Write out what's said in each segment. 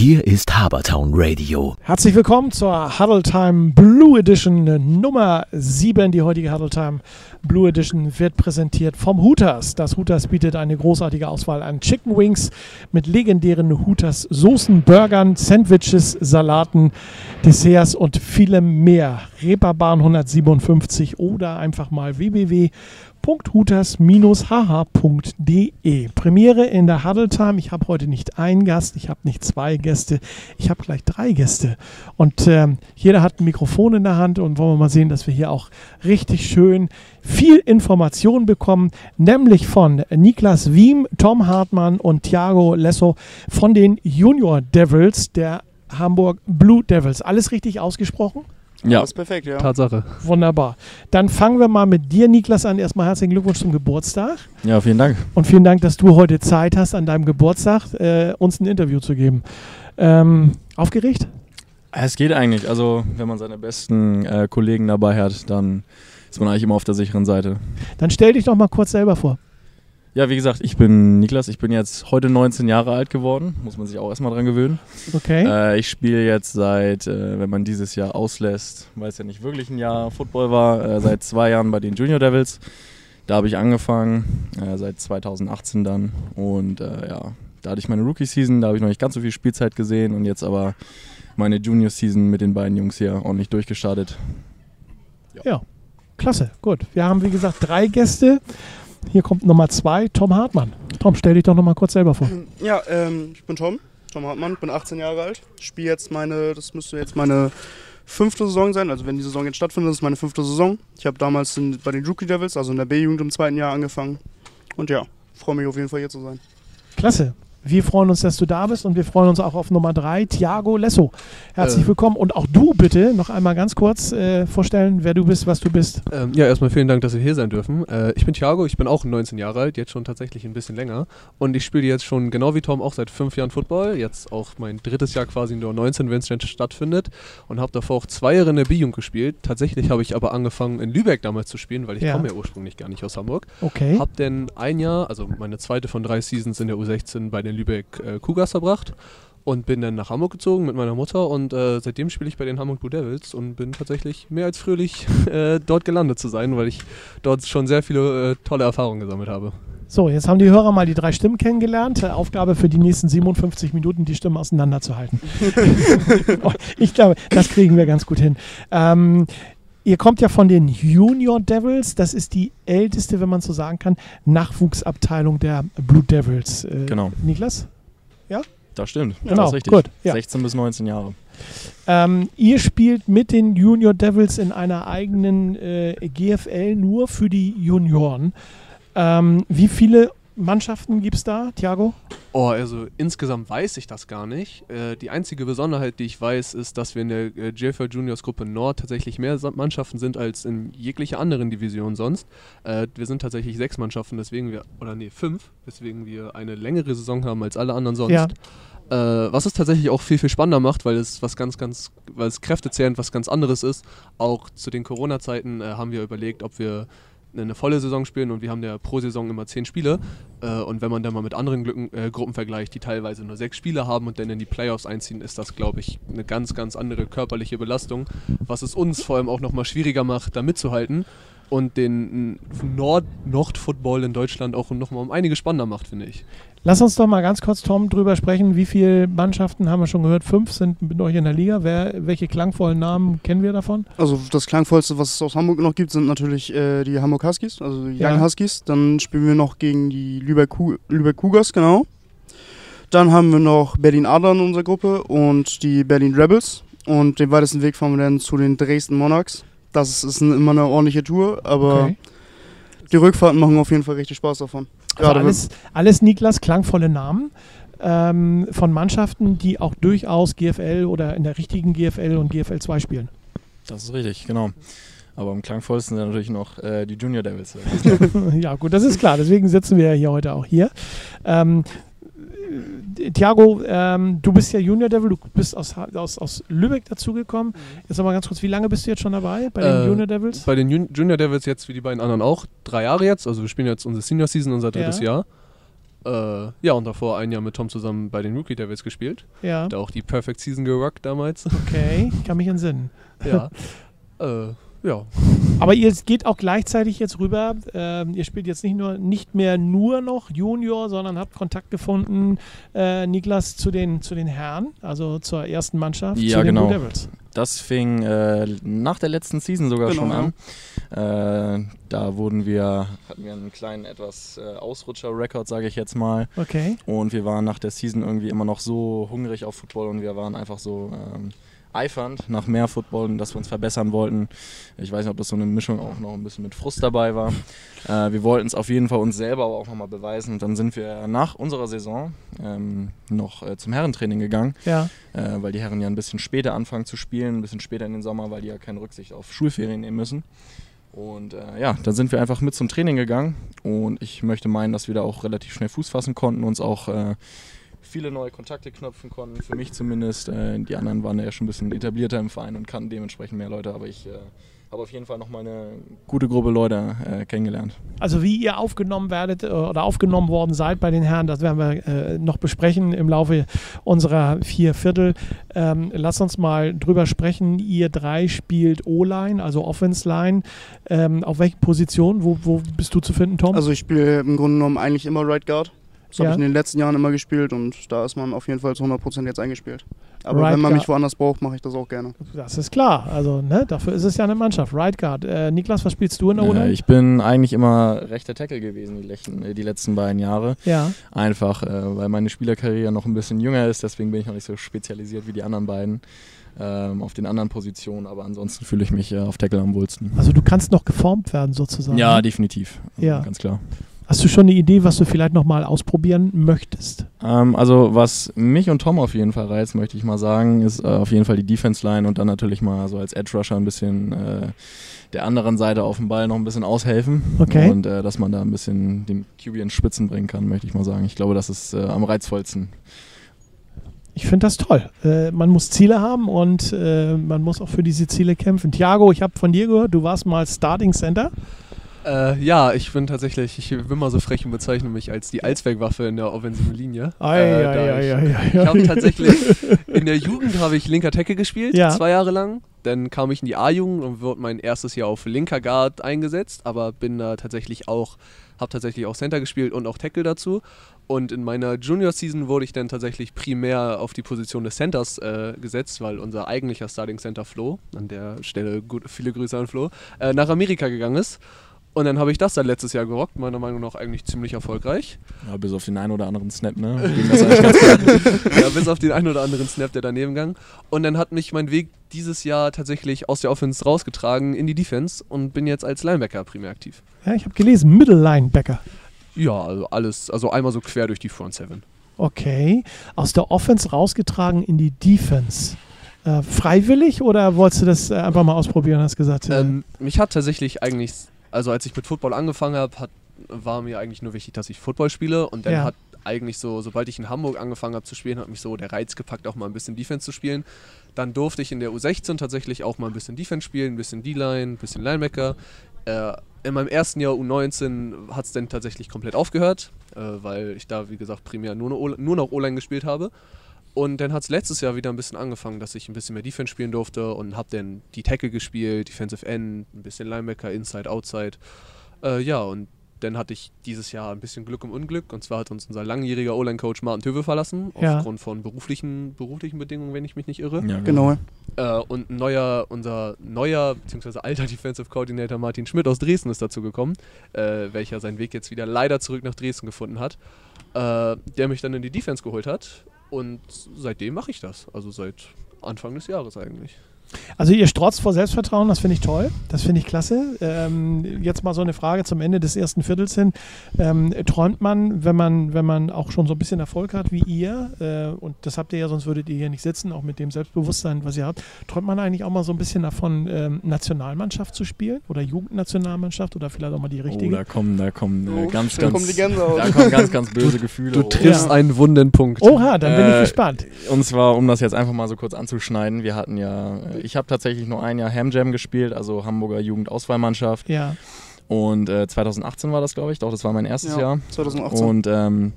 Hier ist Habertown Radio. Herzlich willkommen zur Huddle Time Blue Edition Nummer 7. Die heutige Huddle Time Blue Edition wird präsentiert vom Hooters. Das Hooters bietet eine großartige Auswahl an Chicken Wings mit legendären Hooters Soßen, Burgern, Sandwiches, Salaten, Desserts und vielem mehr. Reeperbahn 157 oder einfach mal www www.hutas-hh.de. Premiere in der Huddle Time. Ich habe heute nicht einen Gast, ich habe nicht zwei Gäste, ich habe gleich drei Gäste. Und ähm, jeder hat ein Mikrofon in der Hand und wollen wir mal sehen, dass wir hier auch richtig schön viel Information bekommen, nämlich von Niklas Wiem, Tom Hartmann und Thiago Lesso von den Junior Devils der Hamburg Blue Devils. Alles richtig ausgesprochen? Ja, das ist perfekt, ja. Tatsache. Wunderbar. Dann fangen wir mal mit dir, Niklas, an. Erstmal herzlichen Glückwunsch zum Geburtstag. Ja, vielen Dank. Und vielen Dank, dass du heute Zeit hast, an deinem Geburtstag äh, uns ein Interview zu geben. Ähm, aufgeregt? Es geht eigentlich. Also, wenn man seine besten äh, Kollegen dabei hat, dann ist man eigentlich immer auf der sicheren Seite. Dann stell dich doch mal kurz selber vor. Ja, wie gesagt, ich bin Niklas. Ich bin jetzt heute 19 Jahre alt geworden. Muss man sich auch erstmal dran gewöhnen. Okay. Äh, ich spiele jetzt seit, äh, wenn man dieses Jahr auslässt, weil es ja nicht wirklich ein Jahr Football war, äh, seit zwei Jahren bei den Junior Devils. Da habe ich angefangen, äh, seit 2018 dann. Und äh, ja, da hatte ich meine Rookie-Season, da habe ich noch nicht ganz so viel Spielzeit gesehen und jetzt aber meine Junior-Season mit den beiden Jungs hier ordentlich durchgestartet. ja. ja. Klasse, gut. Wir haben wie gesagt drei Gäste. Hier kommt Nummer zwei, Tom Hartmann. Tom, stell dich doch noch mal kurz selber vor. Ja, ähm, ich bin Tom, Tom Hartmann, bin 18 Jahre alt. Spiele jetzt meine, das müsste jetzt meine fünfte Saison sein. Also wenn die Saison jetzt stattfindet, ist es meine fünfte Saison. Ich habe damals in, bei den Rookie Devils, also in der B-Jugend im zweiten Jahr angefangen. Und ja, freue mich auf jeden Fall hier zu sein. Klasse. Wir freuen uns, dass du da bist und wir freuen uns auch auf Nummer drei, Thiago Lesso. Herzlich äh. willkommen und auch du bitte noch einmal ganz kurz äh, vorstellen, wer du bist, was du bist. Ähm, ja, erstmal vielen Dank, dass wir hier sein dürfen. Äh, ich bin Thiago, ich bin auch 19 Jahre alt, jetzt schon tatsächlich ein bisschen länger und ich spiele jetzt schon genau wie Tom auch seit fünf Jahren Football, jetzt auch mein drittes Jahr quasi nur 19, wenn es denn stattfindet und habe davor auch zwei Jahre in der B-Jugend gespielt. Tatsächlich habe ich aber angefangen in Lübeck damals zu spielen, weil ich ja. komme ja ursprünglich gar nicht aus Hamburg. Okay. Hab denn ein Jahr, also meine zweite von drei Seasons in der U16 bei den Lübeck äh, Cougars verbracht und bin dann nach Hamburg gezogen mit meiner Mutter und äh, seitdem spiele ich bei den Hamburg Blue Devils und bin tatsächlich mehr als fröhlich äh, dort gelandet zu sein, weil ich dort schon sehr viele äh, tolle Erfahrungen gesammelt habe. So, jetzt haben die Hörer mal die drei Stimmen kennengelernt. Äh, Aufgabe für die nächsten 57 Minuten, die Stimmen auseinanderzuhalten. ich glaube, das kriegen wir ganz gut hin. Ähm, Ihr kommt ja von den Junior Devils, das ist die älteste, wenn man so sagen kann, Nachwuchsabteilung der Blue Devils. Äh, genau. Niklas? Ja? Das stimmt. Genau, das ist richtig. Gut, ja. 16 bis 19 Jahre. Ähm, ihr spielt mit den Junior Devils in einer eigenen äh, GFL nur für die Junioren. Ähm, wie viele Mannschaften gibt es da, Thiago? Oh, also insgesamt weiß ich das gar nicht. Äh, die einzige Besonderheit, die ich weiß, ist, dass wir in der äh, JFL Juniors Gruppe Nord tatsächlich mehr Mannschaften sind als in jeglicher anderen Division sonst. Äh, wir sind tatsächlich sechs Mannschaften, deswegen wir, oder nee, fünf, weswegen wir eine längere Saison haben als alle anderen sonst. Ja. Äh, was es tatsächlich auch viel, viel spannender macht, weil es was ganz, ganz, weil es kräftezehrend was ganz anderes ist. Auch zu den Corona-Zeiten äh, haben wir überlegt, ob wir eine volle Saison spielen und wir haben ja pro Saison immer zehn Spiele. Äh, und wenn man dann mal mit anderen Glücken, äh, Gruppen vergleicht, die teilweise nur sechs Spiele haben und dann in die Playoffs einziehen, ist das, glaube ich, eine ganz, ganz andere körperliche Belastung, was es uns vor allem auch nochmal schwieriger macht, da mitzuhalten und den Nord-Nord-Football in Deutschland auch nochmal um einige spannender macht, finde ich. Lass uns doch mal ganz kurz, Tom, drüber sprechen. Wie viele Mannschaften haben wir schon gehört? Fünf sind mit euch in der Liga. Wer, welche klangvollen Namen kennen wir davon? Also das klangvollste, was es aus Hamburg noch gibt, sind natürlich äh, die Hamburg Huskies, also die ja. Young Huskies. Dann spielen wir noch gegen die Lübeck, Lübeck Cougars, genau. Dann haben wir noch Berlin Adler in unserer Gruppe und die Berlin Rebels. Und den weitesten Weg fahren wir dann zu den Dresden Monarchs. Das ist immer eine ordentliche Tour, aber okay. die Rückfahrten machen auf jeden Fall richtig Spaß davon. Also alles, alles Niklas klangvolle Namen ähm, von Mannschaften, die auch durchaus GFL oder in der richtigen GFL und GFL 2 spielen. Das ist richtig, genau. Aber am klangvollsten sind natürlich noch äh, die Junior Devils. ja, gut, das ist klar. Deswegen sitzen wir ja hier heute auch hier. Ähm, Thiago, ähm, du bist ja Junior Devil, du bist aus, aus, aus Lübeck dazugekommen. Mhm. Jetzt nochmal ganz kurz, wie lange bist du jetzt schon dabei bei den äh, Junior Devils? Bei den Jun Junior Devils jetzt wie die beiden anderen auch. Drei Jahre jetzt, also wir spielen jetzt unsere Senior Season, unser drittes ja. Jahr. Äh, ja, und davor ein Jahr mit Tom zusammen bei den Rookie Devils gespielt. Ja. Da auch die Perfect Season gerockt damals. Okay, ich kann mich entsinnen. ja. äh, ja. Aber ihr geht auch gleichzeitig jetzt rüber. Ähm, ihr spielt jetzt nicht nur nicht mehr nur noch Junior, sondern habt Kontakt gefunden, äh, Niklas, zu den, zu den Herren, also zur ersten Mannschaft, Ja, zu den genau. Blue Devils. Das fing äh, nach der letzten Season sogar Genau, schon an. Äh, da wurden wir, hatten wir einen kleinen etwas äh, Ausrutscher-Rekord, sage ich jetzt mal. Okay. Und wir waren nach der Season irgendwie immer noch so hungrig auf Football und wir waren einfach so ähm, eifernd nach mehr Football und dass wir uns verbessern wollten. Ich weiß nicht, ob das so eine Mischung auch noch ein bisschen mit Frust dabei war. Äh, wir wollten es auf jeden Fall uns selber aber auch nochmal beweisen. Und dann sind wir nach unserer Saison ähm, noch äh, zum Herrentraining gegangen, Ja. äh, weil die Herren ja ein bisschen später anfangen zu spielen, ein bisschen später in den Sommer, weil die ja keine Rücksicht auf Schulferien nehmen müssen. Und äh, ja, dann sind wir einfach mit zum Training gegangen und ich möchte meinen, dass wir da auch relativ schnell Fuß fassen konnten, uns auch äh, viele neue Kontakte knüpfen konnten, für mich zumindest. Äh, die anderen waren ja schon ein bisschen etablierter im Verein und kannten dementsprechend mehr Leute, aber ich äh, habe auf jeden Fall nochmal eine gute Gruppe Leute äh, kennengelernt. Also wie ihr aufgenommen werdet äh, oder aufgenommen worden seid bei den Herren, das werden wir äh, noch besprechen im Laufe unserer vier Viertel. Ähm, lass uns mal drüber sprechen. Ihr drei spielt O-Line, also Offense-Line. Ähm, auf welchen Positionen? Wo, wo bist du zu finden, Tom? Also ich spiele im Grunde genommen eigentlich immer Right Guard. Das Ja. habe ich in den letzten Jahren immer gespielt und da ist man auf jeden Fall zu 100% jetzt eingespielt. Aber Right wenn man Guard. mich woanders braucht, mache ich das auch gerne. das ist klar. Also ne, dafür ist es ja eine Mannschaft. Right Guard. Äh, Niklas, was spielst du in der Äh, O-Line? ich bin eigentlich immer rechter Tackle gewesen die, letzten- äh, die letzten beiden Jahre. ja. Einfach, äh, weil meine Spielerkarriere noch ein bisschen jünger ist, deswegen bin ich noch nicht so spezialisiert wie die anderen beiden ähm, auf den anderen Positionen, aber ansonsten fühle ich mich äh, auf Tackle am wohlsten. Also du kannst noch geformt werden sozusagen. Ja, ne? definitiv. Ja. Ganz klar. Hast du schon eine Idee, was du vielleicht nochmal ausprobieren möchtest? Ähm, also was mich und Tom auf jeden Fall reizt, möchte ich mal sagen, ist äh, auf jeden Fall die Defense Line und dann natürlich mal so als Edge Rusher ein bisschen äh, der anderen Seite auf dem Ball noch ein bisschen aushelfen. Okay. Und äh, dass man da ein bisschen den QB in Spitzen bringen kann, möchte ich mal sagen. Ich glaube, das ist äh, am reizvollsten. Ich finde das toll. Äh, man muss Ziele haben und äh, man muss auch für diese Ziele kämpfen. Thiago, ich habe von dir gehört, du warst mal Starting Center. Äh, ja, ich bin tatsächlich, ich bin mal so frech und bezeichne mich als die Allzweckwaffe in der offensiven Linie. Ei, Äh, ei, ei, ich- ei, Ich habe tatsächlich in der Jugend habe ich linker Tackle gespielt, Ja. zwei Jahre lang. Dann kam ich in die A-Jugend und wurde mein erstes Jahr auf linker Guard eingesetzt, aber bin da tatsächlich auch, habe tatsächlich auch Center gespielt und auch Tackle dazu. Und in meiner Junior-Season wurde ich dann tatsächlich primär auf die Position des Centers äh, gesetzt, weil unser eigentlicher Starting Center Flo, an der Stelle gut, viele Grüße an Flo, äh, nach Amerika gegangen ist. Und dann habe ich das dann letztes Jahr gerockt, meiner Meinung nach eigentlich ziemlich erfolgreich. Ja, bis auf den einen oder anderen Snap, ne? Ja, bis auf den einen oder anderen Snap, der daneben ging. Und dann hat mich mein Weg dieses Jahr tatsächlich aus der Offense rausgetragen in die Defense und bin jetzt als Linebacker primär aktiv. Ja, ich habe gelesen, Middle Linebacker. Ja, also alles, also einmal so quer durch die Front Seven. Okay. Aus der Offense rausgetragen in die Defense. Äh, freiwillig oder wolltest du das äh, einfach mal ausprobieren? Hast gesagt, äh, Ähm, mich hat tatsächlich eigentlich, also als ich mit Football angefangen habe, war mir eigentlich nur wichtig, dass ich Football spiele. Und dann Ja. hat eigentlich so, sobald ich in Hamburg angefangen habe zu spielen, hat mich so der Reiz gepackt, auch mal ein bisschen Defense zu spielen. Dann durfte ich in der U16 tatsächlich auch mal ein bisschen Defense spielen, ein bisschen D-Line, ein bisschen Linebacker. Äh, in meinem ersten Jahr U19 hat es dann tatsächlich komplett aufgehört, äh, weil ich da, wie gesagt, primär nur, nur noch O-Line gespielt habe. Und dann hat es letztes Jahr wieder ein bisschen angefangen, dass ich ein bisschen mehr Defense spielen durfte und habe dann die Tackle gespielt, Defensive End, ein bisschen Linebacker, Inside, Outside. Äh, ja, und dann hatte ich dieses Jahr ein bisschen Glück im Unglück. Und zwar hat uns unser langjähriger O-Line-Coach Martin Töwe verlassen, Ja. aufgrund von beruflichen, beruflichen Bedingungen, wenn ich mich nicht irre. Ja, Genau. Äh, und ein neuer, unser neuer bzw. alter Defensive Coordinator Martin Schmidt aus Dresden ist dazu gekommen, äh, welcher seinen Weg jetzt wieder leider zurück nach Dresden gefunden hat, äh, der mich dann in die Defense geholt hat. Und seitdem mache ich das. Also seit Anfang des Jahres eigentlich. Also ihr strotzt vor Selbstvertrauen, das finde ich toll, das finde ich klasse. Ähm, jetzt mal so eine Frage zum Ende des ersten Viertels hin. Ähm, träumt man, wenn man, wenn man auch schon so ein bisschen Erfolg hat wie ihr, äh, und das habt ihr ja, sonst würdet ihr hier nicht sitzen, auch mit dem Selbstbewusstsein, was ihr habt, träumt man eigentlich auch mal so ein bisschen davon, ähm, Nationalmannschaft zu spielen oder Jugendnationalmannschaft oder vielleicht auch mal die Oh, richtige? da kommen, da kommen äh, Oh, ganz, da ganz, kommen da kommen ganz, ganz böse Gefühle. Du triffst Ja. einen wunden Punkt. Oha, dann bin ich Äh, gespannt. Und zwar, um das jetzt einfach mal so kurz anzuschneiden, wir hatten ja, äh, ich habe tatsächlich nur ein Jahr Ham Jam gespielt, also Hamburger Jugendauswahlmannschaft. Ja, Und äh, 2018 war das, glaube ich. Doch, das war mein erstes Ja, Jahr. 2018. Und ähm,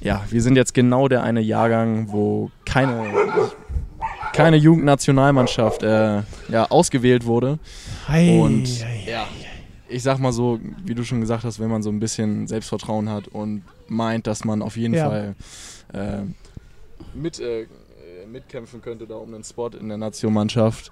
ja, wir sind jetzt genau der eine Jahrgang, wo keine, keine Jugendnationalmannschaft äh, ja, ausgewählt wurde. Hei, Und ja, ich sag mal so, wie du schon gesagt hast, wenn man so ein bisschen Selbstvertrauen hat und meint, dass man auf jeden Ja. Fall äh, mit, äh, mitkämpfen könnte da um einen Spot in der Nationmannschaft,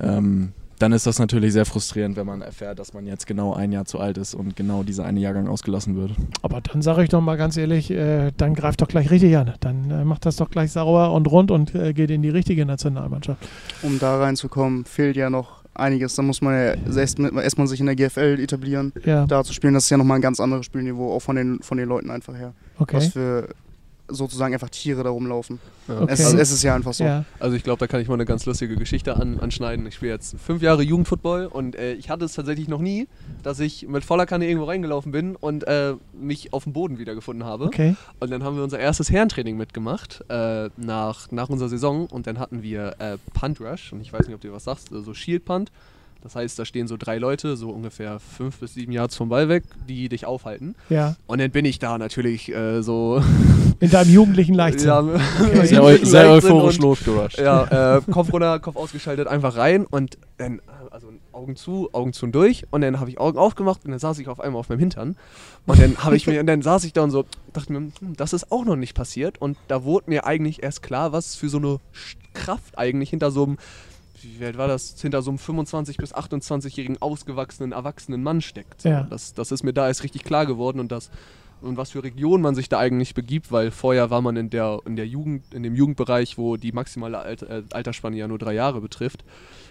ähm, dann ist das natürlich sehr frustrierend, wenn man erfährt, dass man jetzt genau ein Jahr zu alt ist und genau dieser eine Jahrgang ausgelassen wird. Aber dann sage ich doch mal ganz ehrlich, äh, dann greift doch gleich richtig an. Dann äh, macht das doch gleich sauber und rund und äh, geht in die richtige Nationalmannschaft. um da reinzukommen, fehlt ja noch einiges. Da muss man ja erst- erstmal sich in der GFL etablieren, Ja, da zu spielen. Das ist ja nochmal ein ganz anderes Spielniveau, auch von den, von den Leuten einfach her. Was okay. für sozusagen einfach Tiere da rumlaufen. Ja. Okay. Es, es ist ja einfach so. Ja, Also ich glaube, da kann ich mal eine ganz lustige Geschichte an, anschneiden. Ich spiele jetzt fünf Jahre Jugendfootball und äh, ich hatte es tatsächlich noch nie, dass ich mit voller Kanne irgendwo reingelaufen bin und äh, mich auf dem Boden wiedergefunden habe. okay. Und dann haben wir unser erstes Herrentraining mitgemacht äh, nach, nach unserer Saison und dann hatten wir äh, Punt Rush und ich weiß nicht, ob du was sagst, so Shield Punt. Das heißt, da stehen so drei Leute, so ungefähr fünf bis sieben Yards vom Ball weg, die dich aufhalten. Ja, Und dann bin ich da natürlich äh, so in deinem jugendlichen Leichtsinn. ja, Okay. Sehr, eu sehr euphorisch losgerusht. Ja, äh, Kopf runter, Kopf ausgeschaltet, einfach rein und dann, also Augen zu, Augen zu und durch und dann habe ich Augen aufgemacht und dann saß ich auf einmal auf meinem Hintern und dann habe ich mir, und dann saß ich da und so, dachte mir, hm, das ist auch noch nicht passiert und da wurde mir eigentlich erst klar, was für so eine Kraft eigentlich hinter so einem, wie alt war das, hinter so einem 25- bis 28-jährigen ausgewachsenen, erwachsenen Mann steckt. Ja. das, das ist mir da erst richtig klar geworden und das und was für Region man sich da eigentlich begibt, weil vorher war man in der, in der Jugend, in dem Jugendbereich, wo die maximale äh, Altersspanne ja nur drei Jahre betrifft,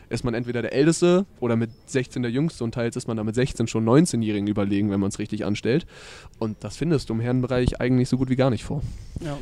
ist man entweder der Älteste oder mit 16 der Jüngste und teils ist man da mit 16 schon 19-Jährigen überlegen, wenn man es richtig anstellt. Und das findest du im Herrenbereich eigentlich so gut wie gar nicht vor. Ja.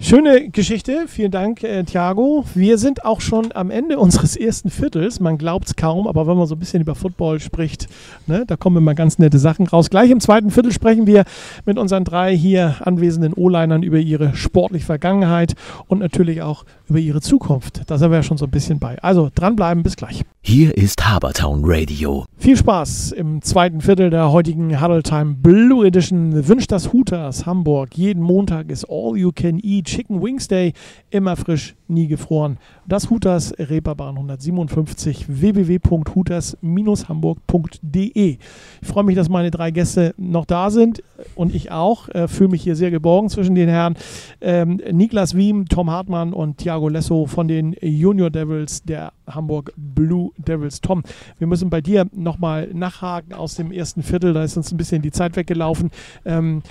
Schöne Geschichte, vielen Dank, äh, Thiago. Wir sind auch schon am Ende unseres ersten Viertels. Man glaubt es kaum, aber wenn man so ein bisschen über Football spricht, ne, da kommen immer ganz nette Sachen raus. Gleich im zweiten Viertel sprechen wir mit unseren drei hier anwesenden O-Linern über ihre sportliche Vergangenheit und natürlich auch über ihre Zukunft. Da sind wir ja schon so ein bisschen bei. Also dranbleiben, bis gleich. Hier ist Habertown Radio. Viel Spaß im zweiten Viertel der heutigen Huddle Time Blue Edition. Wünscht das Hooters Hamburg. Jeden Montag ist All You Can Eat Chicken Wings Day. Immer frisch, nie gefroren. Das Hooters Reeperbahn 157 www.hooters-hamburg.de. Ich freue mich, dass meine drei Gäste noch da sind und ich auch. Äh, Fühle mich hier sehr geborgen zwischen den Herren. Ähm, Niklas Wiem, Tom Hartmann und Thiago Lesso von den Junior Devils der Hamburg Blue Devils. Tom, wir müssen bei dir nochmal nachhaken aus dem ersten Viertel. Da ist uns ein bisschen die Zeit weggelaufen. Ähm,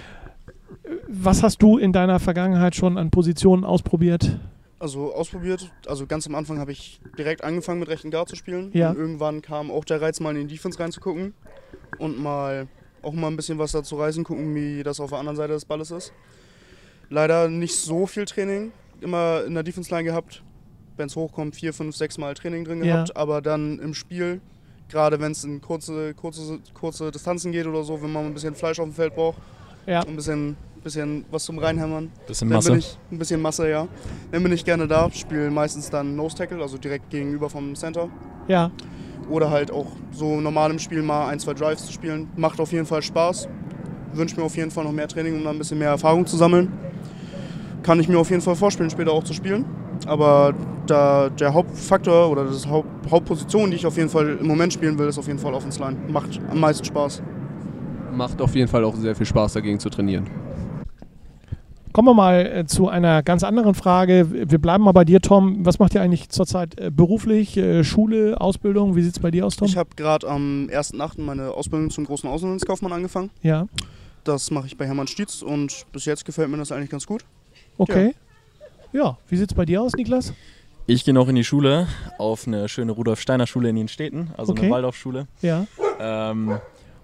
was hast du in deiner Vergangenheit schon an Positionen ausprobiert? Also ausprobiert, also ganz am Anfang habe ich direkt angefangen mit rechten Guard zu spielen. Ja. Und irgendwann kam auch der Reiz, mal in die Defense reinzugucken und mal auch mal ein bisschen was dazu reißen, gucken, wie das auf der anderen Seite des Balles ist. Leider nicht so viel Training, immer in der Defense Line gehabt. Wenn es hochkommt, vier, fünf, sechs Mal Training drin Ja. gehabt, aber dann im Spiel, gerade wenn es in kurze, kurze, kurze Distanzen geht oder so, wenn man ein bisschen Fleisch auf dem Feld braucht, Ja. ein bisschen, bisschen was zum Reinhämmern, Bisschen dann Masse. bin ich ein bisschen Masse, ja. Dann bin ich gerne da, spiele meistens dann Nose Tackle, also direkt gegenüber vom Center. Ja, Oder halt auch so normal im Spiel mal ein, zwei Drives zu spielen. Macht auf jeden Fall Spaß. Wünsche mir auf jeden Fall noch mehr Training, um da ein bisschen mehr Erfahrung zu sammeln. Kann ich mir auf jeden Fall vorstellen, später auch zu spielen. Aber da der Hauptfaktor oder das Haupt, Hauptposition, die ich auf jeden Fall im Moment spielen will, ist auf jeden Fall Offense Line. Macht am meisten Spaß. Macht auf jeden Fall auch sehr viel Spaß, dagegen zu trainieren. Kommen wir mal äh, zu einer ganz anderen Frage. Wir bleiben mal bei dir, Tom. Was macht ihr eigentlich zurzeit äh, beruflich? Äh, Schule, Ausbildung? Wie sieht es bei dir aus, Tom? Ich habe gerade am 1.8. meine Ausbildung zum großen Auslandskaufmann angefangen. ja, Das mache ich bei Hermann Stietz und bis jetzt gefällt mir das eigentlich ganz gut. okay. Ja, wie sieht es bei dir aus, Niklas? Ich gehe noch in die Schule, auf eine schöne Rudolf-Steiner-Schule in den Städten, also Okay. eine Waldorfschule. Ja, Ähm,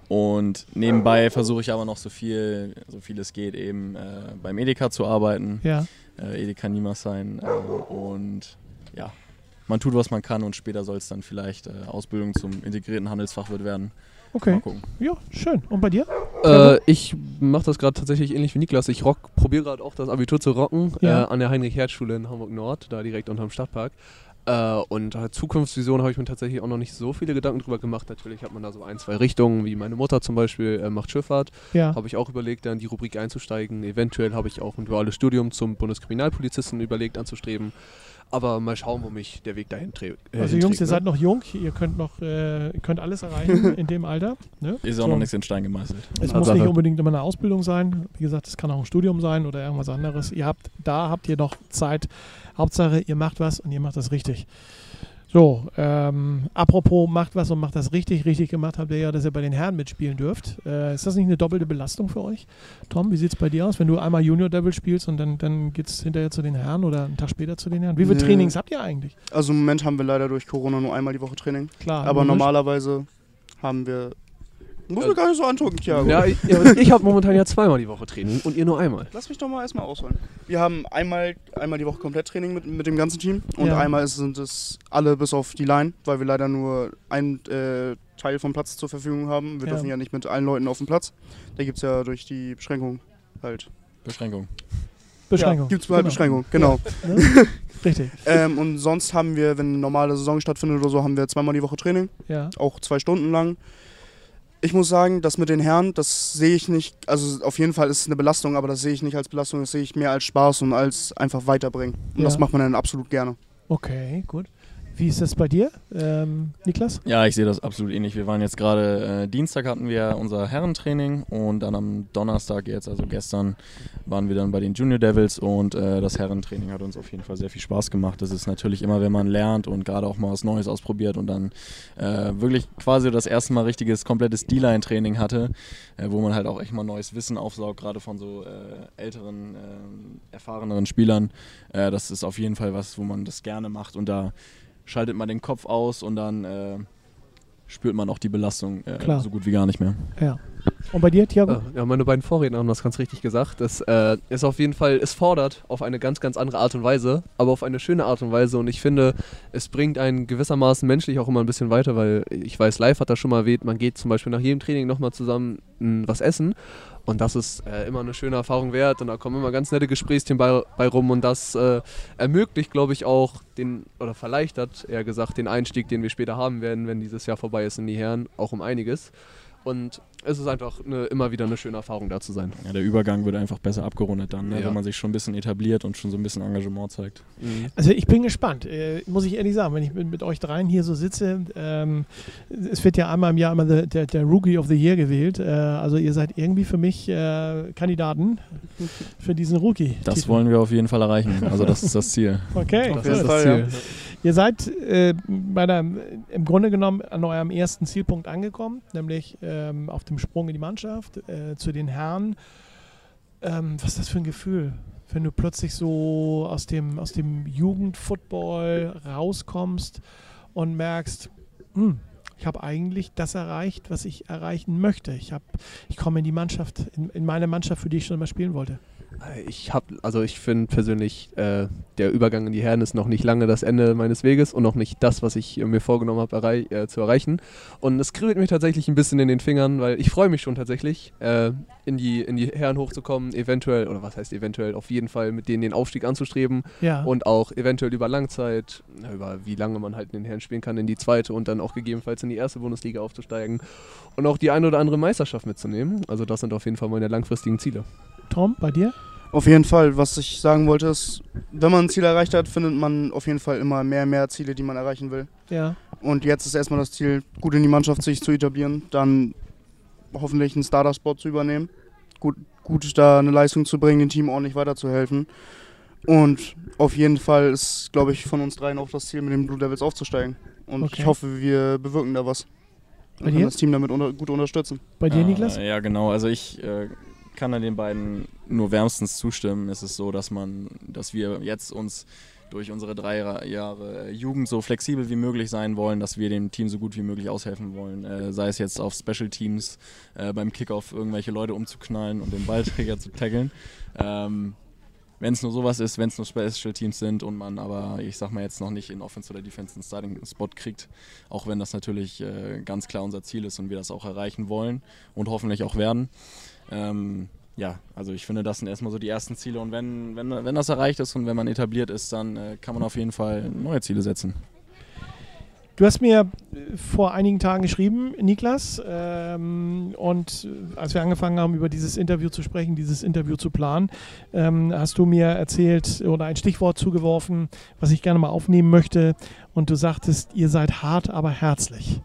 und nebenbei versuche ich aber noch so viel, so viel es geht, eben äh, beim Edeka zu arbeiten. ja. Äh, Edeka Niemas sein. Äh, und ja, man tut, was man kann und später soll es dann vielleicht äh, Ausbildung zum integrierten Handelsfachwirt werden. Mal Okay. gucken. Ja, schön. Und bei dir? Äh, ich mache das gerade tatsächlich ähnlich wie Niklas. Ich rock, probiere gerade auch das Abitur zu rocken Ja. äh, an der Heinrich-Hertz-Schule in Hamburg Nord, da direkt unterm Stadtpark. Äh, und Zukunftsvision habe ich mir tatsächlich auch noch nicht so viele Gedanken drüber gemacht. Natürlich hat man da so ein, zwei Richtungen, wie meine Mutter zum Beispiel äh, macht Schifffahrt. Ja. Habe ich auch überlegt, da in die Rubrik einzusteigen. Eventuell habe ich auch ein duales Studium zum Bundeskriminalpolizisten überlegt anzustreben. Aber mal schauen, wo mich der Weg dahin trägt. Äh, Also Jungs, ihr seid noch jung, ihr könnt noch, äh, ihr könnt alles erreichen in dem Alter. Ne? Ist auch So. noch nichts in Stein gemeißelt. Es muss nicht unbedingt immer eine Ausbildung sein. Wie gesagt, es kann auch ein Studium sein oder irgendwas anderes. Ihr habt, da habt ihr noch Zeit. Hauptsache, ihr macht was und ihr macht das richtig. So, ähm, apropos macht was und macht das richtig, richtig gemacht habt ihr ja, dass ihr bei den Herren mitspielen dürft. Äh, ist das nicht eine doppelte Belastung für euch? Tom, wie sieht es bei dir aus, wenn du einmal Junior Devil spielst und dann, dann geht es hinterher zu den Herren oder einen Tag später zu den Herren? Wie viele Nee. Trainings habt ihr eigentlich? Also im Moment haben wir leider durch Corona nur einmal die Woche Training. Klar, Aber logisch. normalerweise haben wir. Muss Äh, man gar nicht so angucken, Thiago. Ja, ich, ja, ich habe momentan ja zweimal die Woche Training und ihr nur einmal. Lass mich doch mal erstmal ausholen. Wir haben einmal, einmal die Woche komplett Training mit, mit dem ganzen Team und Ja. einmal sind es alle bis auf die Line, weil wir leider nur einen äh, Teil vom Platz zur Verfügung haben. Wir Ja. dürfen ja nicht mit allen Leuten auf dem Platz. Da gibt es ja durch die Beschränkung halt. Beschränkung. Beschränkung. Ja, gibt es halt Genau. Beschränkung, genau. Ne? Richtig, ähm, und sonst haben wir, wenn eine normale Saison stattfindet oder so, haben wir zweimal die Woche Training, ja. auch zwei Stunden lang. Ich muss sagen, das mit den Herren, das sehe ich nicht, also auf jeden Fall ist es eine Belastung, aber das sehe ich nicht als Belastung, das sehe ich mehr als Spaß und als einfach weiterbringen. Und das Ja. macht man dann absolut gerne. Okay, gut. Wie ist das bei dir, ähm, Niklas? Ja, ich sehe das absolut ähnlich. Wir waren jetzt gerade, äh, Dienstag hatten wir unser Herrentraining und dann am Donnerstag jetzt, also gestern, waren wir dann bei den Junior Devils und äh, das Herrentraining hat uns auf jeden Fall sehr viel Spaß gemacht. Das ist natürlich immer, wenn man lernt und gerade auch mal was Neues ausprobiert und dann äh, wirklich quasi das erste Mal richtiges, komplettes D-Line-Training hatte, äh, wo man halt auch echt mal neues Wissen aufsaugt, gerade von so äh, älteren, äh, erfahreneren Spielern. Äh, das ist auf jeden Fall was, wo man das gerne macht und da schaltet man den Kopf aus und dann äh, spürt man auch die Belastung äh, Klar. so gut wie gar nicht mehr. Ja. Und bei dir, Thiago? Äh, Ja, meine beiden Vorredner haben das ganz richtig gesagt. Es äh, ist auf jeden Fall, es fordert auf eine ganz, ganz andere Art und Weise, aber auf eine schöne Art und Weise. Und ich finde, es bringt einen gewissermaßen menschlich auch immer ein bisschen weiter, weil ich weiß, live hat das schon mal erwähnt, man geht zum Beispiel nach jedem Training nochmal zusammen mh, was essen. Und das ist äh, immer eine schöne Erfahrung wert und da kommen immer ganz nette Gesprächsthemen bei, bei rum und das äh, ermöglicht, glaube ich, auch den, oder verleichtert, eher gesagt, den Einstieg, den wir später haben werden, wenn dieses Jahr vorbei ist in die Herren, auch um einiges. Und es ist einfach eine, immer wieder eine schöne Erfahrung, da zu sein. Ja, der Übergang wird einfach besser abgerundet dann, ne? Ja. wenn man sich schon ein bisschen etabliert und schon so ein bisschen Engagement zeigt. Also ich bin gespannt, äh, muss ich ehrlich sagen, wenn ich mit, mit euch dreien hier so sitze. Ähm, es wird ja einmal im Jahr immer der, der, der Rookie of the Year gewählt. Äh, also ihr seid irgendwie für mich äh, Kandidaten für diesen Rookie. Das wollen wir auf jeden Fall erreichen. Also das ist das Ziel. Okay, Auf cool. jeden Fall, ja. Ihr seid äh, bei der, im Grunde genommen an eurem ersten Zielpunkt angekommen, nämlich ähm, auf dem Sprung in die Mannschaft äh, zu den Herren. Ähm, was ist das für ein Gefühl, wenn du plötzlich so aus dem, aus dem Jugendfootball rauskommst und merkst, hm, ich habe eigentlich das erreicht, was ich erreichen möchte. Ich, hab, ich komme in die Mannschaft, in, in meine Mannschaft, für die ich schon immer spielen wollte. Ich habe, also ich finde persönlich, äh, der Übergang in die Herren ist noch nicht lange das Ende meines Weges und noch nicht das, was ich äh, mir vorgenommen habe, errei äh, zu erreichen. Und es kribbelt mir tatsächlich ein bisschen in den Fingern, weil ich freue mich schon tatsächlich, äh, in, die, in die Herren hochzukommen, eventuell, oder was heißt eventuell, auf jeden Fall mit denen den Aufstieg anzustreben Ja. und auch eventuell über Langzeit, über wie lange man halt in den Herren spielen kann, in die zweite und dann auch gegebenenfalls in die erste Bundesliga aufzusteigen und auch die eine oder andere Meisterschaft mitzunehmen. Also das sind auf jeden Fall meine langfristigen Ziele. Tom, bei dir? Auf jeden Fall, was ich sagen wollte, ist, wenn man ein Ziel erreicht hat, findet man auf jeden Fall immer mehr und mehr Ziele, die man erreichen will. Ja. Und jetzt ist erstmal das Ziel, gut in die Mannschaft sich zu etablieren, dann hoffentlich einen Starter-Spot zu übernehmen, gut, gut da eine Leistung zu bringen, dem Team ordentlich weiterzuhelfen. Und auf jeden Fall ist, glaube ich, von uns dreien auch das Ziel, mit den Blue Devils aufzusteigen. Und Okay. ich hoffe, wir bewirken da was. Bei Und dir? das Team damit unter gut unterstützen. Bei dir, Äh, Niklas? Ja, genau. Also ich äh, kann da den beiden nur wärmstens zustimmen. Es ist so, dass man, dass wir jetzt uns durch unsere drei Jahre Jugend so flexibel wie möglich sein wollen, dass wir dem Team so gut wie möglich aushelfen wollen. Äh, sei es jetzt auf Special Teams, äh, beim Kickoff irgendwelche Leute umzuknallen und den Ballträger zu tackeln. Ähm, wenn es nur sowas ist, wenn es nur Special Teams sind und man aber, ich sag mal jetzt noch nicht in Offense oder Defense einen Starting Spot kriegt, auch wenn das natürlich äh, ganz klar unser Ziel ist und wir das auch erreichen wollen und hoffentlich auch werden. Ähm, ja, also ich finde, das sind erstmal so die ersten Ziele und wenn, wenn, wenn das erreicht ist und wenn man etabliert ist, dann äh, kann man auf jeden Fall neue Ziele setzen. Du hast mir äh, vor einigen Tagen geschrieben, Niklas, ähm, und äh, als wir angefangen haben, über dieses Interview zu sprechen, dieses Interview zu planen, ähm, hast du mir erzählt oder ein Stichwort zugeworfen, was ich gerne mal aufnehmen möchte. Und du sagtest, ihr seid hart, aber herzlich.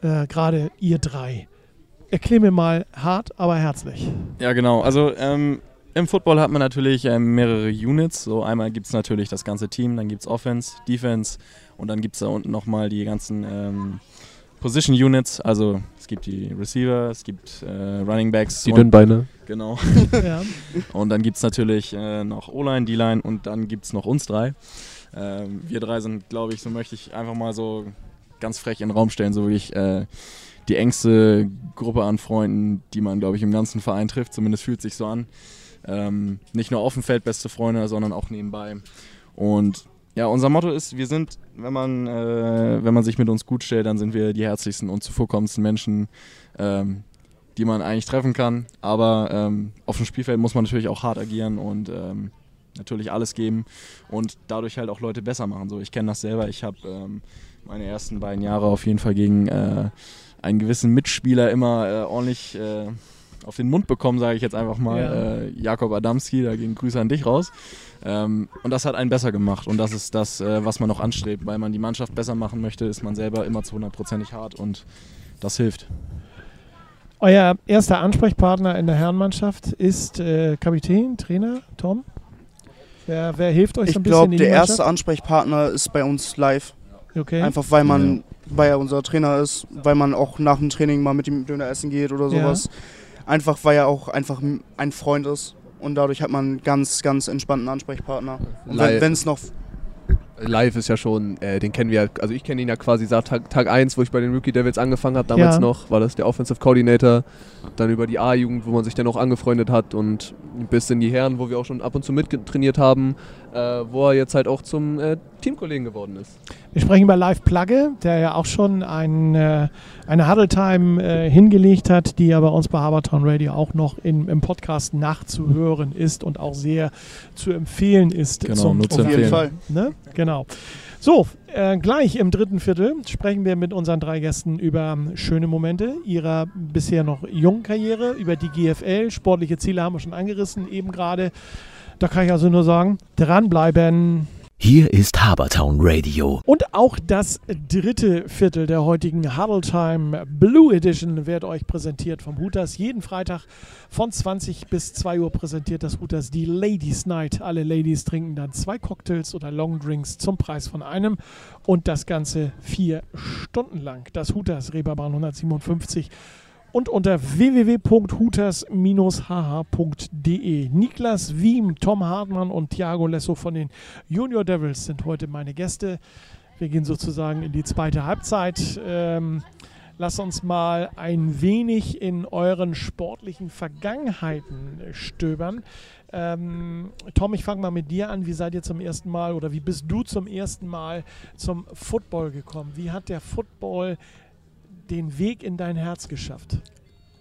Äh, Gerade ihr drei. Erklär mir mal hart, aber herzlich. Ja, genau. Also ähm, im Football hat man natürlich ähm, mehrere Units. So einmal gibt es natürlich das ganze Team, dann gibt es Offense, Defense und dann gibt es da unten nochmal die ganzen ähm, Position Units. Also es gibt die Receiver, es gibt äh, Running Backs. Die Dünnbeine. Genau. Ja. Und dann gibt es natürlich äh, noch O-Line, D-Line und dann gibt es noch uns drei. Ähm, wir drei sind, glaube ich, so möchte ich einfach mal so ganz frech in den Raum stellen, so wirklich äh, die engste Gruppe an Freunden, die man, glaube ich, im ganzen Verein trifft. Zumindest fühlt sich so an. Ähm, nicht nur auf dem Feld beste Freunde, sondern auch nebenbei. Und ja, unser Motto ist, wir sind, wenn man, äh, wenn man sich mit uns gut stellt, dann sind wir die herzlichsten und zuvorkommendsten Menschen, ähm, die man eigentlich treffen kann. Aber ähm, auf dem Spielfeld muss man natürlich auch hart agieren und ähm, natürlich alles geben und dadurch halt auch Leute besser machen. So, ich kenne das selber. Ich habe ähm, meine ersten beiden Jahre auf jeden Fall gegen äh, einen gewissen Mitspieler immer äh, ordentlich äh, auf den Mund bekommen, sage ich jetzt einfach mal. Ja. Äh, Jakob Adamski, da gehen Grüße an dich raus. Ähm, und das hat einen besser gemacht und das ist das, äh, was man noch anstrebt. Weil man die Mannschaft besser machen möchte, ist man selber immer zu hundertprozentig hart und das hilft. Euer erster Ansprechpartner in der Herrenmannschaft ist äh, Kapitän, Trainer, Tom. Wer, wer hilft euch so Ich ein bisschen glaube, in der erste? Ansprechpartner ist bei uns live. Okay. Einfach weil man, weil er unser Trainer ist, weil man auch nach dem Training mal mit ihm Döner essen geht oder Ja. Einfach weil er auch einfach ein Freund ist. Und dadurch hat man einen ganz, ganz entspannten Ansprechpartner. Und wenn es noch Live ist ja schon, äh, den kennen wir, also ich kenne ihn ja quasi seit Tag, Tag 1, wo ich bei den Rookie Devils angefangen habe, damals Ja. noch, war das der Offensive Coordinator, dann über die A-Jugend, wo man sich dann auch angefreundet hat und bis in die Herren, wo wir auch schon ab und zu mittrainiert haben, äh, wo er jetzt halt auch zum äh, Teamkollegen geworden ist. Wir sprechen über Live Plugge, der ja auch schon ein, äh, eine Huddle Time äh, hingelegt hat, die ja bei uns bei Habertown Radio auch noch in, im Podcast nachzuhören ist und auch sehr zu empfehlen ist. Genau, nur zu auf jeden empfehlen. Fall. Ne? Genau. So, äh, gleich im dritten Viertel sprechen wir mit unseren drei Gästen über schöne Momente ihrer bisher noch jungen Karriere, über die GFL. Sportliche Ziele haben wir schon angerissen, eben gerade. Da kann ich also nur sagen, dranbleiben. Hier ist Habertown Radio. Und auch das dritte Viertel der heutigen Huddle Time Blue Edition wird euch präsentiert vom Hooters. Jeden Freitag von 20 bis 2 Uhr präsentiert das Hooters die Ladies Night. Alle Ladies trinken dann zwei Cocktails oder Long Drinks zum Preis von einem und das Ganze vier Stunden lang. Das Hooters Reeperbahn 157 und unter www.hooters-hh.de. Niklas Wiem, Tom Hartmann und Thiago Lesso von den Junior Devils sind heute meine Gäste. Wir gehen sozusagen in die zweite Halbzeit. Ähm, lass uns mal ein wenig in euren sportlichen Vergangenheiten stöbern. Ähm, Tom, ich fange mal mit dir an. Wie seid ihr zum ersten Mal oder wie bist du zum ersten Mal zum Football gekommen? Wie hat der Football den Weg in dein Herz geschafft?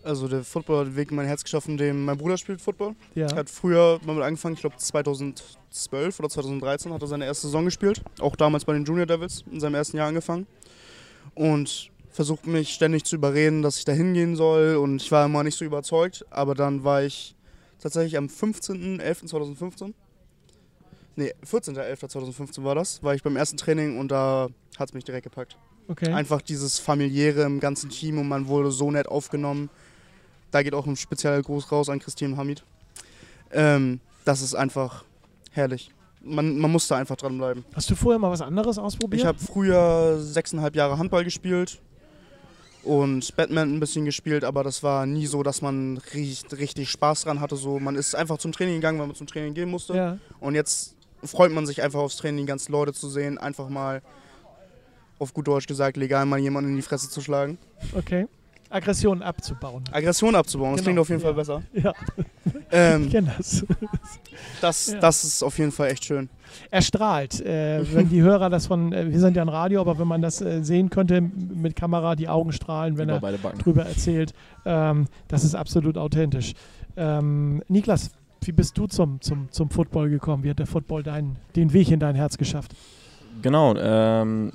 Also der Football hat den Weg in mein Herz geschaffen, dem mein Bruder spielt Football. Ja. Er hat früher mal mit angefangen, ich glaube 2012 oder 2013 hat er seine erste Saison gespielt. Auch damals bei den Junior Devils, in seinem ersten Jahr angefangen. Und versucht mich ständig zu überreden, dass ich da hingehen soll. Und ich war immer nicht so überzeugt. Aber dann war ich tatsächlich am 15.11.2015. Nee, 14.11.2015 war das. War ich beim ersten Training und da hat es mich direkt gepackt. Okay. Einfach dieses familiäre im ganzen Team und man wurde so nett aufgenommen. Da geht auch ein spezieller Gruß raus an Christine Hamid. Ähm, das ist einfach herrlich. Man, man muss da einfach dranbleiben. Hast du vorher mal was anderes ausprobiert? Ich habe früher sechseinhalb Jahre Handball gespielt und Badminton ein bisschen gespielt, aber das war nie so, dass man richtig, richtig Spaß dran hatte. So, man ist einfach zum Training gegangen, weil man zum Training gehen musste. ja. Und jetzt freut man sich einfach aufs Training, die ganzen Leute zu sehen, einfach mal auf gut Deutsch gesagt legal mal jemanden in die Fresse zu schlagen. Okay. Aggression abzubauen. Aggression abzubauen, das Genau, klingt auf jeden ja. Fall besser. Ja, Ähm, ich kenne das. das, Ja. das ist auf jeden Fall echt schön. Er strahlt. Äh, wenn die Hörer das von, äh, wir sind ja ein Radio, aber wenn man das äh, sehen könnte mit Kamera, die Augen strahlen, wenn Über er drüber erzählt, ähm, das ist absolut authentisch. Ähm, Niklas, wie bist du zum, zum, zum Football gekommen? Wie hat der Football dein, den Weg in dein Herz geschafft? Genau, ähm,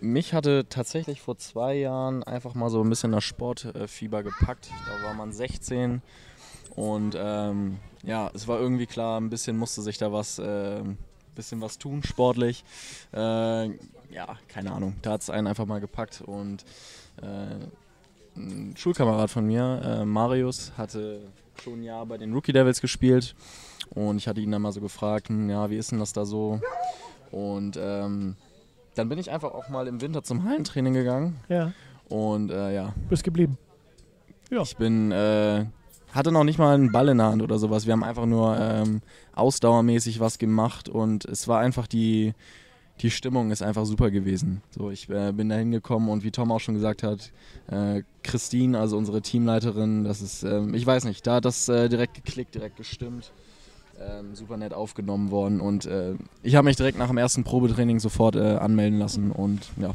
mich hatte tatsächlich vor zwei Jahren einfach mal so ein bisschen das Sportfieber gepackt. Da war man 16 und ähm, ja, es war irgendwie klar, ein bisschen musste sich da was, äh, bisschen was tun sportlich. Äh, ja, keine Ahnung, da hat es einen einfach mal gepackt und äh, ein Schulkamerad von mir, äh, Marius, hatte schon ein Jahr bei den Rookie Devils gespielt und ich hatte ihn dann mal so gefragt, hm, ja, wie ist denn das da so? Und ähm, dann bin ich einfach auch mal im Winter zum Hallentraining gegangen Ja, und äh, ja, bist geblieben. Ja. ich bin, äh, hatte noch nicht mal einen Ball in der Hand oder sowas. Wir haben einfach nur ähm, ausdauermäßig was gemacht und es war einfach die, die Stimmung ist einfach super gewesen. So, ich äh, bin da hingekommen und wie Tom auch schon gesagt hat, äh, Christine, also unsere Teamleiterin, das ist, ähm, ich weiß nicht, da hat das äh, direkt geklickt, direkt gestimmt. Ähm, super nett aufgenommen worden und äh, ich habe mich direkt nach dem ersten Probetraining sofort äh, anmelden lassen und ja,